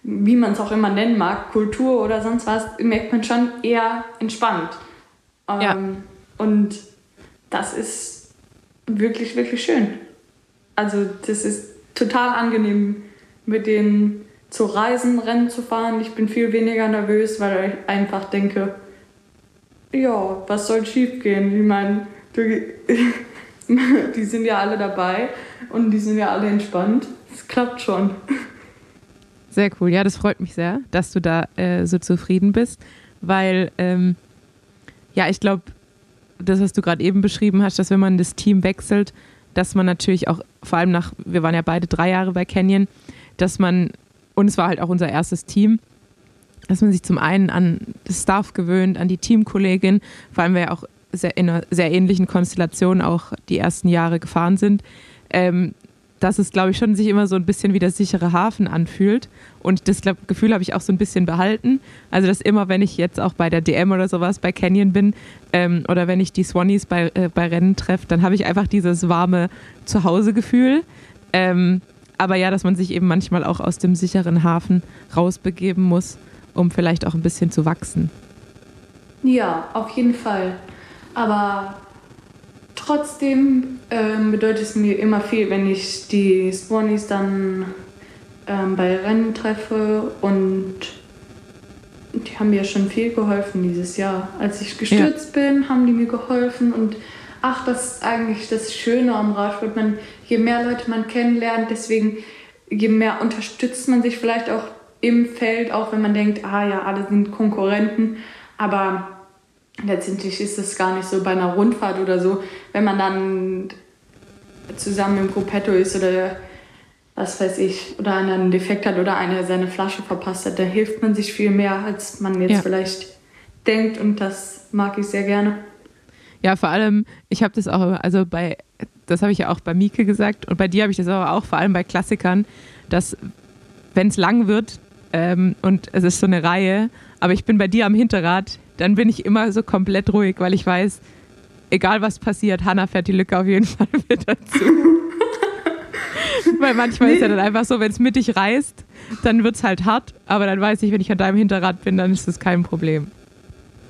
S4: wie man es auch immer nennen mag, Kultur oder sonst was, merkt man schon eher entspannt. Ähm, ja. Und das ist wirklich, wirklich schön. Also das ist total angenehm, mit denen zu reisen, Rennen zu fahren. Ich bin viel weniger nervös, weil ich einfach denke, ja, was soll schief gehen? Ich meine, die sind ja alle dabei und die sind ja alle entspannt. Es klappt schon.
S3: Sehr cool. Ja, das freut mich sehr, dass du da äh, so zufrieden bist, weil ähm, ja, ich glaube, das, was du gerade eben beschrieben hast, dass wenn man das Team wechselt, dass man natürlich auch, vor allem nach, wir waren ja beide drei Jahre bei Canyon, dass man, und es war halt auch unser erstes Team, dass man sich zum einen an das Staff gewöhnt, an die Teamkollegin, vor allem wir ja auch sehr, in einer sehr ähnlichen Konstellation auch die ersten Jahre gefahren sind, ähm, dass es, glaube ich, schon sich immer so ein bisschen wie der sichere Hafen anfühlt. Und das glaub, Gefühl habe ich auch so ein bisschen behalten. Also, dass immer, wenn ich jetzt auch bei der DM oder sowas bei Canyon bin ähm, oder wenn ich die Swannies bei, äh, bei Rennen treffe, dann habe ich einfach dieses warme Zuhause-Gefühl. Ähm, aber ja, dass man sich eben manchmal auch aus dem sicheren Hafen rausbegeben muss, um vielleicht auch ein bisschen zu wachsen.
S4: Ja, auf jeden Fall. Aber Trotzdem ähm, bedeutet es mir immer viel, wenn ich die Swannies dann ähm, bei Rennen treffe und die haben mir schon viel geholfen dieses Jahr. Als ich gestürzt ja. bin, haben die mir geholfen und ach, das ist eigentlich das Schöne am Radsport. Man, je mehr Leute man kennenlernt, deswegen je mehr unterstützt man sich vielleicht auch im Feld, auch wenn man denkt, ah ja, alle sind Konkurrenten. Aber letztendlich ist es gar nicht so bei einer Rundfahrt oder so, wenn man dann zusammen im Gruppetto ist oder was weiß ich, oder einer einen Defekt hat oder einer seine Flasche verpasst hat, da hilft man sich viel mehr, als man jetzt
S3: Ja.
S4: vielleicht denkt und das mag ich sehr gerne.
S3: Ja, vor allem, ich habe das auch, also bei, das habe ich ja auch bei Mieke gesagt und bei dir habe ich das aber auch, vor allem bei Klassikern, dass wenn es lang wird ähm, und es ist so eine Reihe, aber ich bin bei dir am Hinterrad, dann bin ich immer so komplett ruhig, weil ich weiß, egal was passiert, Hanna fährt die Lücke auf jeden Fall wieder zu. weil manchmal ist ja dann einfach so, wenn es mittig reißt, dann wird es halt hart, aber dann weiß ich, wenn ich an deinem Hinterrad bin, dann ist das kein Problem.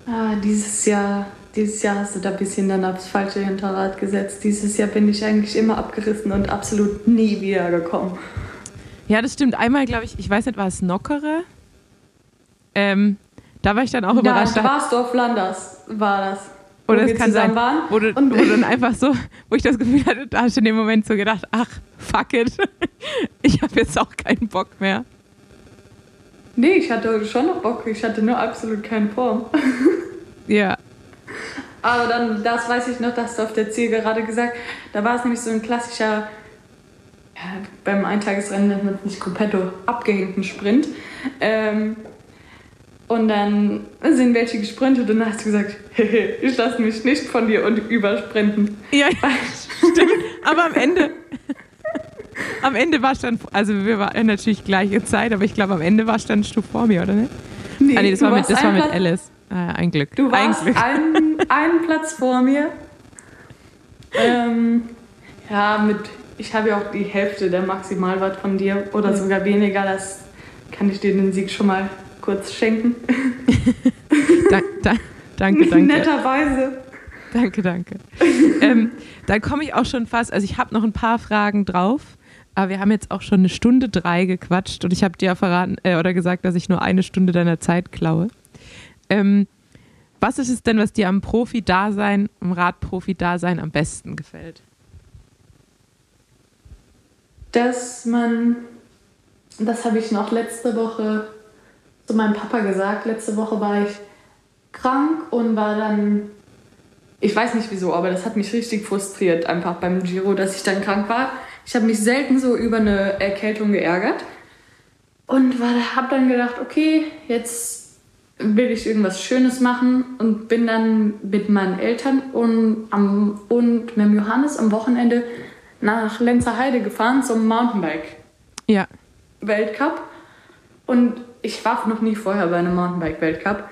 S4: Ah, dieses Jahr, dieses Jahr hast du da ein bisschen dann aufs falsche Hinterrad gesetzt. Dieses Jahr bin ich eigentlich immer abgerissen und absolut nie wiedergekommen.
S3: Ja, das stimmt. Einmal, glaube ich, ich weiß nicht, war es Nockere? Ähm, da war ich dann auch
S4: Ja,
S3: überrascht. Da-
S4: Straßdorf Landers war das.
S3: Oder es kann sein,
S4: waren.
S3: wo du,
S4: Und-
S3: wo dann einfach so, wo ich das Gefühl hatte, da hast du in dem Moment so gedacht, ach, fuck it. Ich habe jetzt auch keinen Bock mehr.
S4: Nee, ich hatte schon noch Bock, ich hatte nur absolut keine Form.
S3: Ja.
S4: Aber dann, das weiß ich noch, dass du auf der Zielgerade gesagt da war es nämlich so ein klassischer, ja, beim Eintagesrennen nennt man es nicht Gruppetto, abgehängten Sprint. Ähm, und dann sind welche gesprintet und dann hast du gesagt, ich lasse mich nicht von dir und übersprinten.
S3: Ja, ja, stimmt. Aber am Ende, am Ende warst du dann, also wir waren natürlich gleiche Zeit, aber ich glaube, am Ende warst dann du vor mir, oder nicht?
S4: Nee,
S3: ah, nee, das
S4: du
S3: war mit, das war
S4: ein
S3: mit
S4: Platz-
S3: Alice. Ah, ein Glück.
S4: Du
S3: ein
S4: warst
S3: Glück.
S4: einen, einen Platz vor mir. Ähm, ja, mit, ich habe ja auch die Hälfte der Maximalwatt von dir oder sogar weniger. Das kann ich dir den Sieg schon mal kurz schenken.
S3: Da, da, danke, danke.
S4: Netterweise.
S3: Danke, danke. ähm, dann komme ich auch schon fast, also ich habe noch ein paar Fragen drauf, aber wir haben jetzt auch schon eine Stunde drei gequatscht und ich habe dir ja verraten äh, oder gesagt, dass ich nur eine Stunde deiner Zeit klaue. Ähm, was ist es denn, was dir am Profi-Dasein, am Radprofi-Dasein am besten gefällt?
S4: dass man, das habe ich noch letzte Woche zu meinem Papa gesagt, letzte Woche war ich krank und war dann, ich weiß nicht wieso, aber das hat mich richtig frustriert, einfach beim Giro, dass ich dann krank war. Ich habe mich selten so über eine Erkältung geärgert und habe dann gedacht, okay, jetzt will ich irgendwas Schönes machen und bin dann mit meinen Eltern und, am, und mit dem Johannes am Wochenende nach Lenzerheide gefahren zum Mountainbike
S3: Ja,
S4: Weltcup. Und ich war noch nie vorher bei einem Mountainbike Weltcup.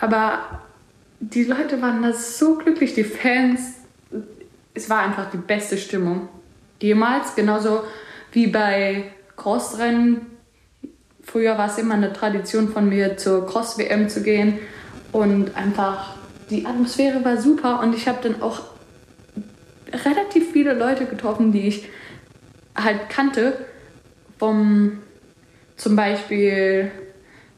S4: Aber die Leute waren da so glücklich, die Fans. Es war einfach die beste Stimmung. Jemals, genauso wie bei Crossrennen. Früher war es immer eine Tradition von mir, zur Cross-WM zu gehen. Und einfach, die Atmosphäre war super. Und ich habe dann auch relativ viele Leute getroffen, die ich halt kannte. Vom zum Beispiel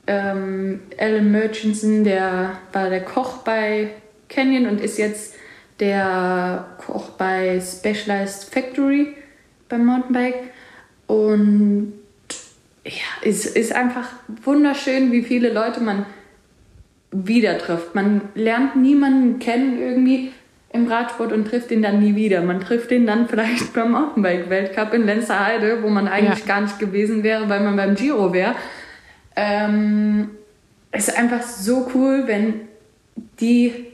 S4: ähm, Alan Murchison, der war der Koch bei Canyon und ist jetzt der Koch bei Specialized Factory beim Mountainbike. Und ja, es ist einfach wunderschön, wie viele Leute man wieder trifft. Man lernt niemanden kennen irgendwie im Radsport und trifft ihn dann nie wieder. Man trifft ihn dann vielleicht beim Mountainbike-Weltcup in Lenzerheide, wo man eigentlich
S3: Ja.
S4: gar nicht gewesen wäre, weil man beim Giro wäre. Ähm, es ist einfach so cool, wenn die,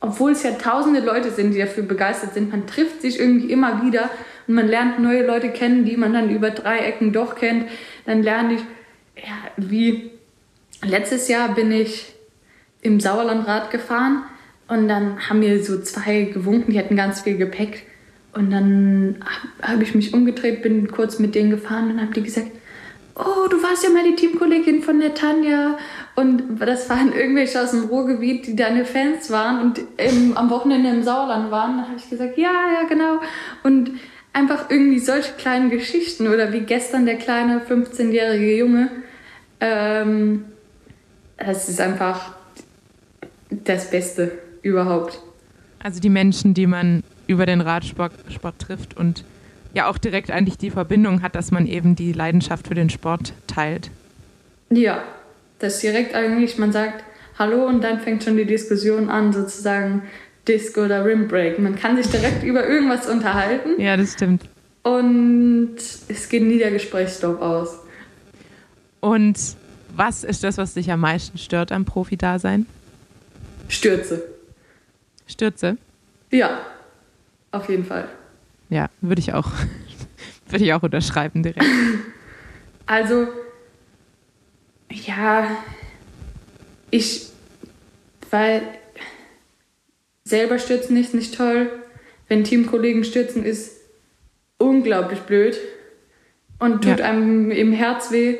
S4: obwohl es ja tausende Leute sind, die dafür begeistert sind, man trifft sich irgendwie immer wieder und man lernt neue Leute kennen, die man dann über drei Ecken doch kennt. Dann lerne ich, ja, wie letztes Jahr bin ich im Sauerlandrad gefahren und dann haben mir so zwei gewunken, die hatten ganz viel Gepäck. Und dann habe hab ich mich umgedreht, bin kurz mit denen gefahren und haben die gesagt, oh, du warst ja mal die Teamkollegin von der Tanja. Und das waren irgendwelche aus dem Ruhrgebiet, die deine Fans waren und im, am Wochenende im Sauerland waren. Da habe ich gesagt, ja, ja, genau. Und einfach irgendwie solche kleinen Geschichten oder wie gestern der kleine 15-jährige Junge. Ähm, das ist einfach das Beste überhaupt.
S3: also die Menschen, die man über den Radsport Sport trifft und ja auch direkt eigentlich die Verbindung hat, dass man eben die Leidenschaft für den Sport teilt.
S4: Ja, das ist direkt eigentlich, man sagt hallo und dann fängt schon die Diskussion an, sozusagen Disco oder Rim-Break. Man kann sich direkt über irgendwas unterhalten
S3: Ja, das stimmt.
S4: und es geht nie der Gesprächsstoff aus.
S3: Und was ist das, was dich am meisten stört am Profi-Dasein?
S4: Stürze.
S3: Stürze?
S4: Ja, auf jeden Fall.
S3: Ja, würde ich auch. würde ich auch unterschreiben direkt.
S4: Also, ja, ich, weil selber stürzen ist nicht toll. Wenn Teamkollegen stürzen, ist unglaublich blöd und tut
S3: Ja.
S4: einem im Herz weh,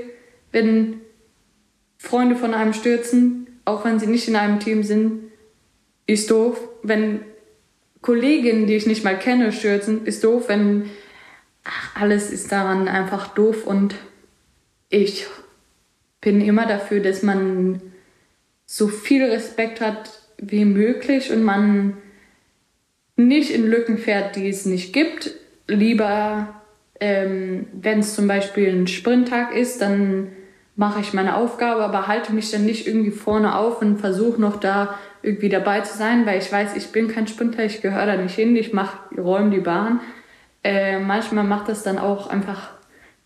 S4: wenn Freunde von einem stürzen, auch wenn sie nicht in einem Team sind, ist doof. Wenn Kolleginnen, die ich nicht mal kenne, stürzen, ist doof. Wenn ach, alles ist daran einfach doof und ich bin immer dafür, dass man so viel Respekt hat wie möglich und man nicht in Lücken fährt, die es nicht gibt. Lieber, ähm, wenn es zum Beispiel ein Sprinttag ist, dann mache ich meine Aufgabe, aber halte mich dann nicht irgendwie vorne auf und versuche noch da irgendwie dabei zu sein, weil ich weiß, ich bin kein Sprinter, ich gehöre da nicht hin, ich mache, räume die Bahn. Äh, manchmal macht das dann auch einfach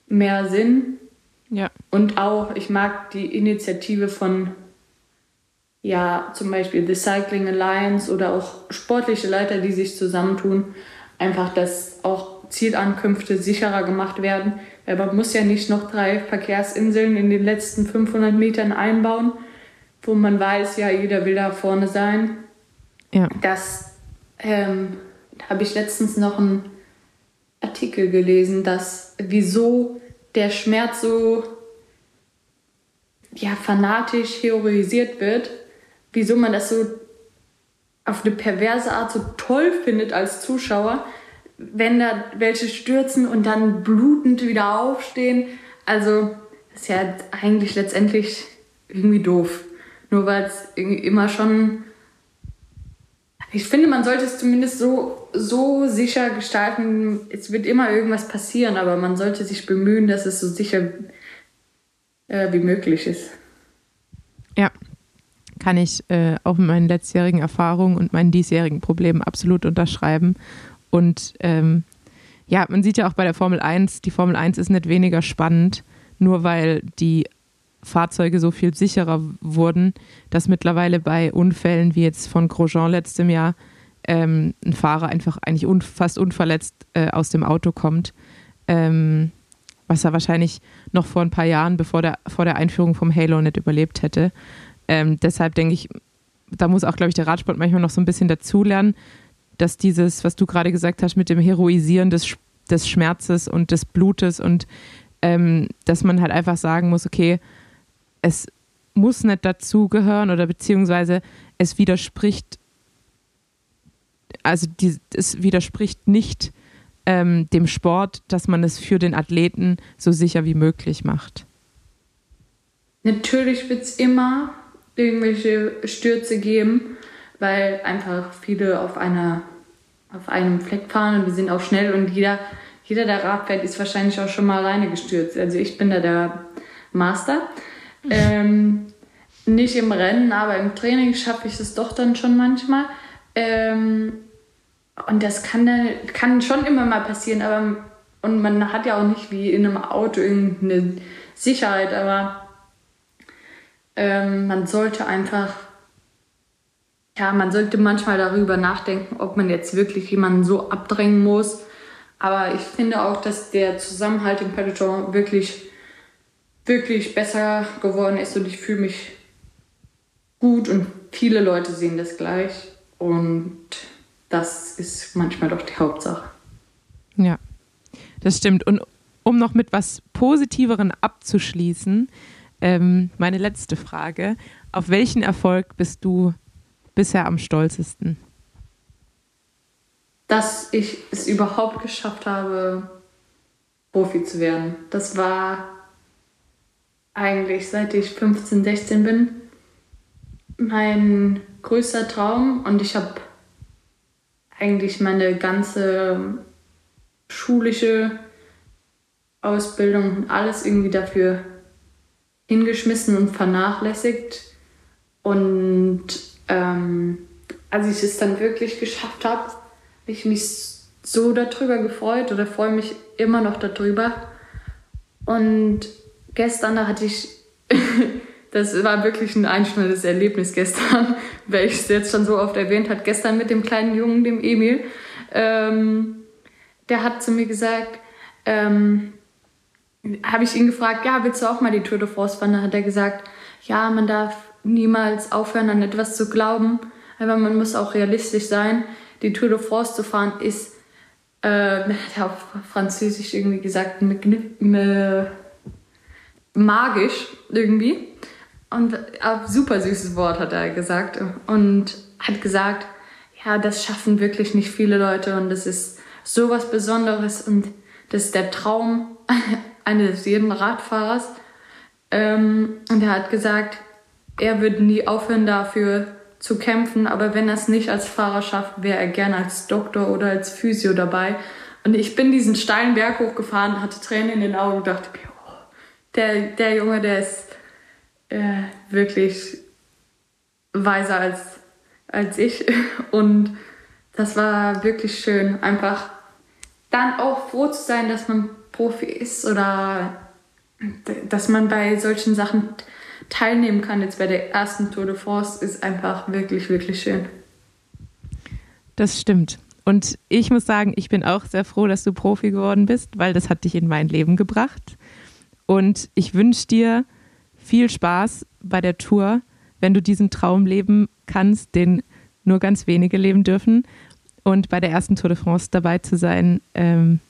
S4: mehr Sinn,
S3: Ja.
S4: und auch, ich mag die Initiative von, ja, zum Beispiel The Cycling Alliance oder auch sportliche Leiter, die sich zusammentun. Einfach, dass auch Zielankünfte sicherer gemacht werden. Weil man muss ja nicht noch drei Verkehrsinseln in den letzten 500 Metern einbauen, wo man weiß, ja, jeder will da vorne sein.
S3: Ja.
S4: Das ähm, habe ich letztens noch einen Artikel gelesen, dass wieso der Schmerz so ja, fanatisch heroisiert wird, wieso man das so auf eine perverse Art so toll findet als Zuschauer, wenn da welche stürzen und dann blutend wieder aufstehen. Also, das ist ja eigentlich letztendlich irgendwie doof. Nur weil es irgendwie immer schon. Ich finde, man sollte es zumindest so, so sicher gestalten. Es wird immer irgendwas passieren, aber man sollte sich bemühen, dass es so sicher äh, wie möglich ist.
S3: Ja, kann ich äh, auch mit meinen letztjährigen Erfahrungen und meinen diesjährigen Problemen absolut unterschreiben. Und ähm, ja, man sieht ja auch bei der Formel 1, die Formel 1 ist nicht weniger spannend, nur weil die Fahrzeuge so viel sicherer wurden, dass mittlerweile bei Unfällen wie jetzt von Grosjean letztem Jahr ähm, ein Fahrer einfach eigentlich un fast unverletzt äh, aus dem Auto kommt. Ähm, was er wahrscheinlich noch vor ein paar Jahren, bevor der, vor der Einführung vom Halo nicht überlebt hätte. Ähm, deshalb denke ich, da muss auch, glaube ich, der Radsport manchmal noch so ein bisschen dazulernen, dass dieses, was du gerade gesagt hast, mit dem Heroisieren des, des Schmerzes und des Blutes und ähm, dass man halt einfach sagen muss, okay, es muss nicht dazugehören oder beziehungsweise es widerspricht, also die, es widerspricht nicht ähm, dem Sport, dass man es für den Athleten so sicher wie möglich macht.
S4: Natürlich wird es immer irgendwelche Stürze geben, weil einfach viele auf, einer, auf einem Fleck fahren und wir sind auch schnell und jeder, jeder, der Rad fährt, ist wahrscheinlich auch schon mal alleine gestürzt. Also ich bin da der Master. Ähm, nicht im Rennen, aber im Training schaffe ich es doch dann schon manchmal. Ähm, und das kann, dann, kann schon immer mal passieren, aber und man hat ja auch nicht wie in einem Auto irgendeine Sicherheit, aber ähm, man sollte einfach, ja, man sollte manchmal darüber nachdenken, ob man jetzt wirklich jemanden so abdrängen muss. Aber ich finde auch, dass der Zusammenhalt im Peloton wirklich, wirklich besser geworden ist und ich fühle mich gut und viele Leute sehen das gleich und das ist manchmal doch die Hauptsache.
S3: Ja, das stimmt. Und um noch mit was Positiveren abzuschließen, ähm, meine letzte Frage. Auf welchen Erfolg bist du bisher am stolzesten?
S4: dass ich es überhaupt geschafft habe, Profi zu werden. Das war eigentlich seit ich 15, 16 bin mein größter Traum und ich habe eigentlich meine ganze schulische Ausbildung und alles irgendwie dafür hingeschmissen und vernachlässigt. Und ähm, als ich es dann wirklich geschafft habe, habe ich mich so darüber gefreut oder freue mich immer noch darüber. Und gestern, da hatte ich, das war wirklich ein einschneidendes Erlebnis gestern, weil ich es jetzt schon so oft erwähnt hat, gestern mit dem kleinen Jungen, dem Emil, ähm, der hat zu mir gesagt, ähm, habe ich ihn gefragt, ja, willst du auch mal die Tour de France fahren? Da hat er gesagt, ja, man darf niemals aufhören, an etwas zu glauben, aber man muss auch realistisch sein. Die Tour de France zu fahren ist, äh, er hat auf Französisch irgendwie gesagt, magisch irgendwie. Und ein super süßes Wort hat er gesagt. Und hat gesagt, ja, das schaffen wirklich nicht viele Leute und das ist sowas Besonderes und das ist der Traum eines jeden Radfahrers. Ähm, und er hat gesagt, er würde nie aufhören dafür zu kämpfen, aber wenn er es nicht als Fahrer schafft, wäre er gerne als Doktor oder als Physio dabei. Und ich bin diesen steilen Berg hochgefahren, hatte Tränen in den Augen und dachte der, der Junge, der ist äh, wirklich weiser als, als ich. Und das war wirklich schön, einfach dann auch froh zu sein, dass man Profi ist oder dass man bei solchen Sachen teilnehmen kann. Jetzt bei der ersten Tour de France ist einfach wirklich, wirklich schön.
S3: Das stimmt. Und ich muss sagen, ich bin auch sehr froh, dass du Profi geworden bist, weil das hat dich in mein Leben gebracht. Und ich wünsche dir viel Spaß bei der Tour, wenn du diesen Traum leben kannst, den nur ganz wenige leben dürfen. Und bei der ersten Tour de France dabei zu sein, ähm,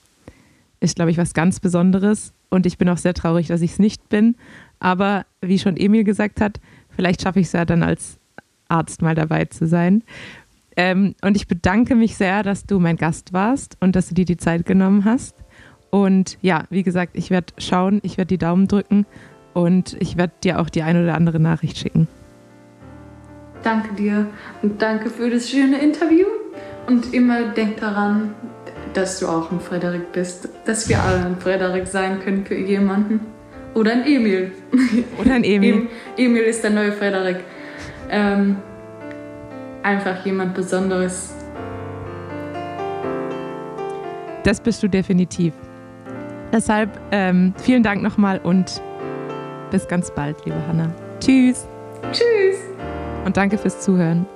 S3: ist, glaube ich, was ganz Besonderes. Und ich bin auch sehr traurig, dass ich es nicht bin. Aber wie schon Emil gesagt hat, vielleicht schaffe ich es ja dann als Arzt mal dabei zu sein. Ähm, und ich bedanke mich sehr, dass du mein Gast warst und dass du dir die Zeit genommen hast. Und ja, wie gesagt, ich werde schauen, ich werde die Daumen drücken und ich werde dir auch die ein oder andere Nachricht schicken.
S4: Danke dir und danke für das schöne Interview. Und immer denk daran, dass du auch ein Frederik bist. Dass wir alle ein Frederik sein können für jemanden. Oder ein Emil.
S3: Oder ein Emil.
S4: Emil ist der neue Frederik. Ähm, einfach jemand Besonderes.
S3: Das bist du definitiv. Deshalb ähm, vielen Dank nochmal und bis ganz bald, liebe Hanna. Tschüss.
S4: Tschüss.
S3: Und danke fürs Zuhören.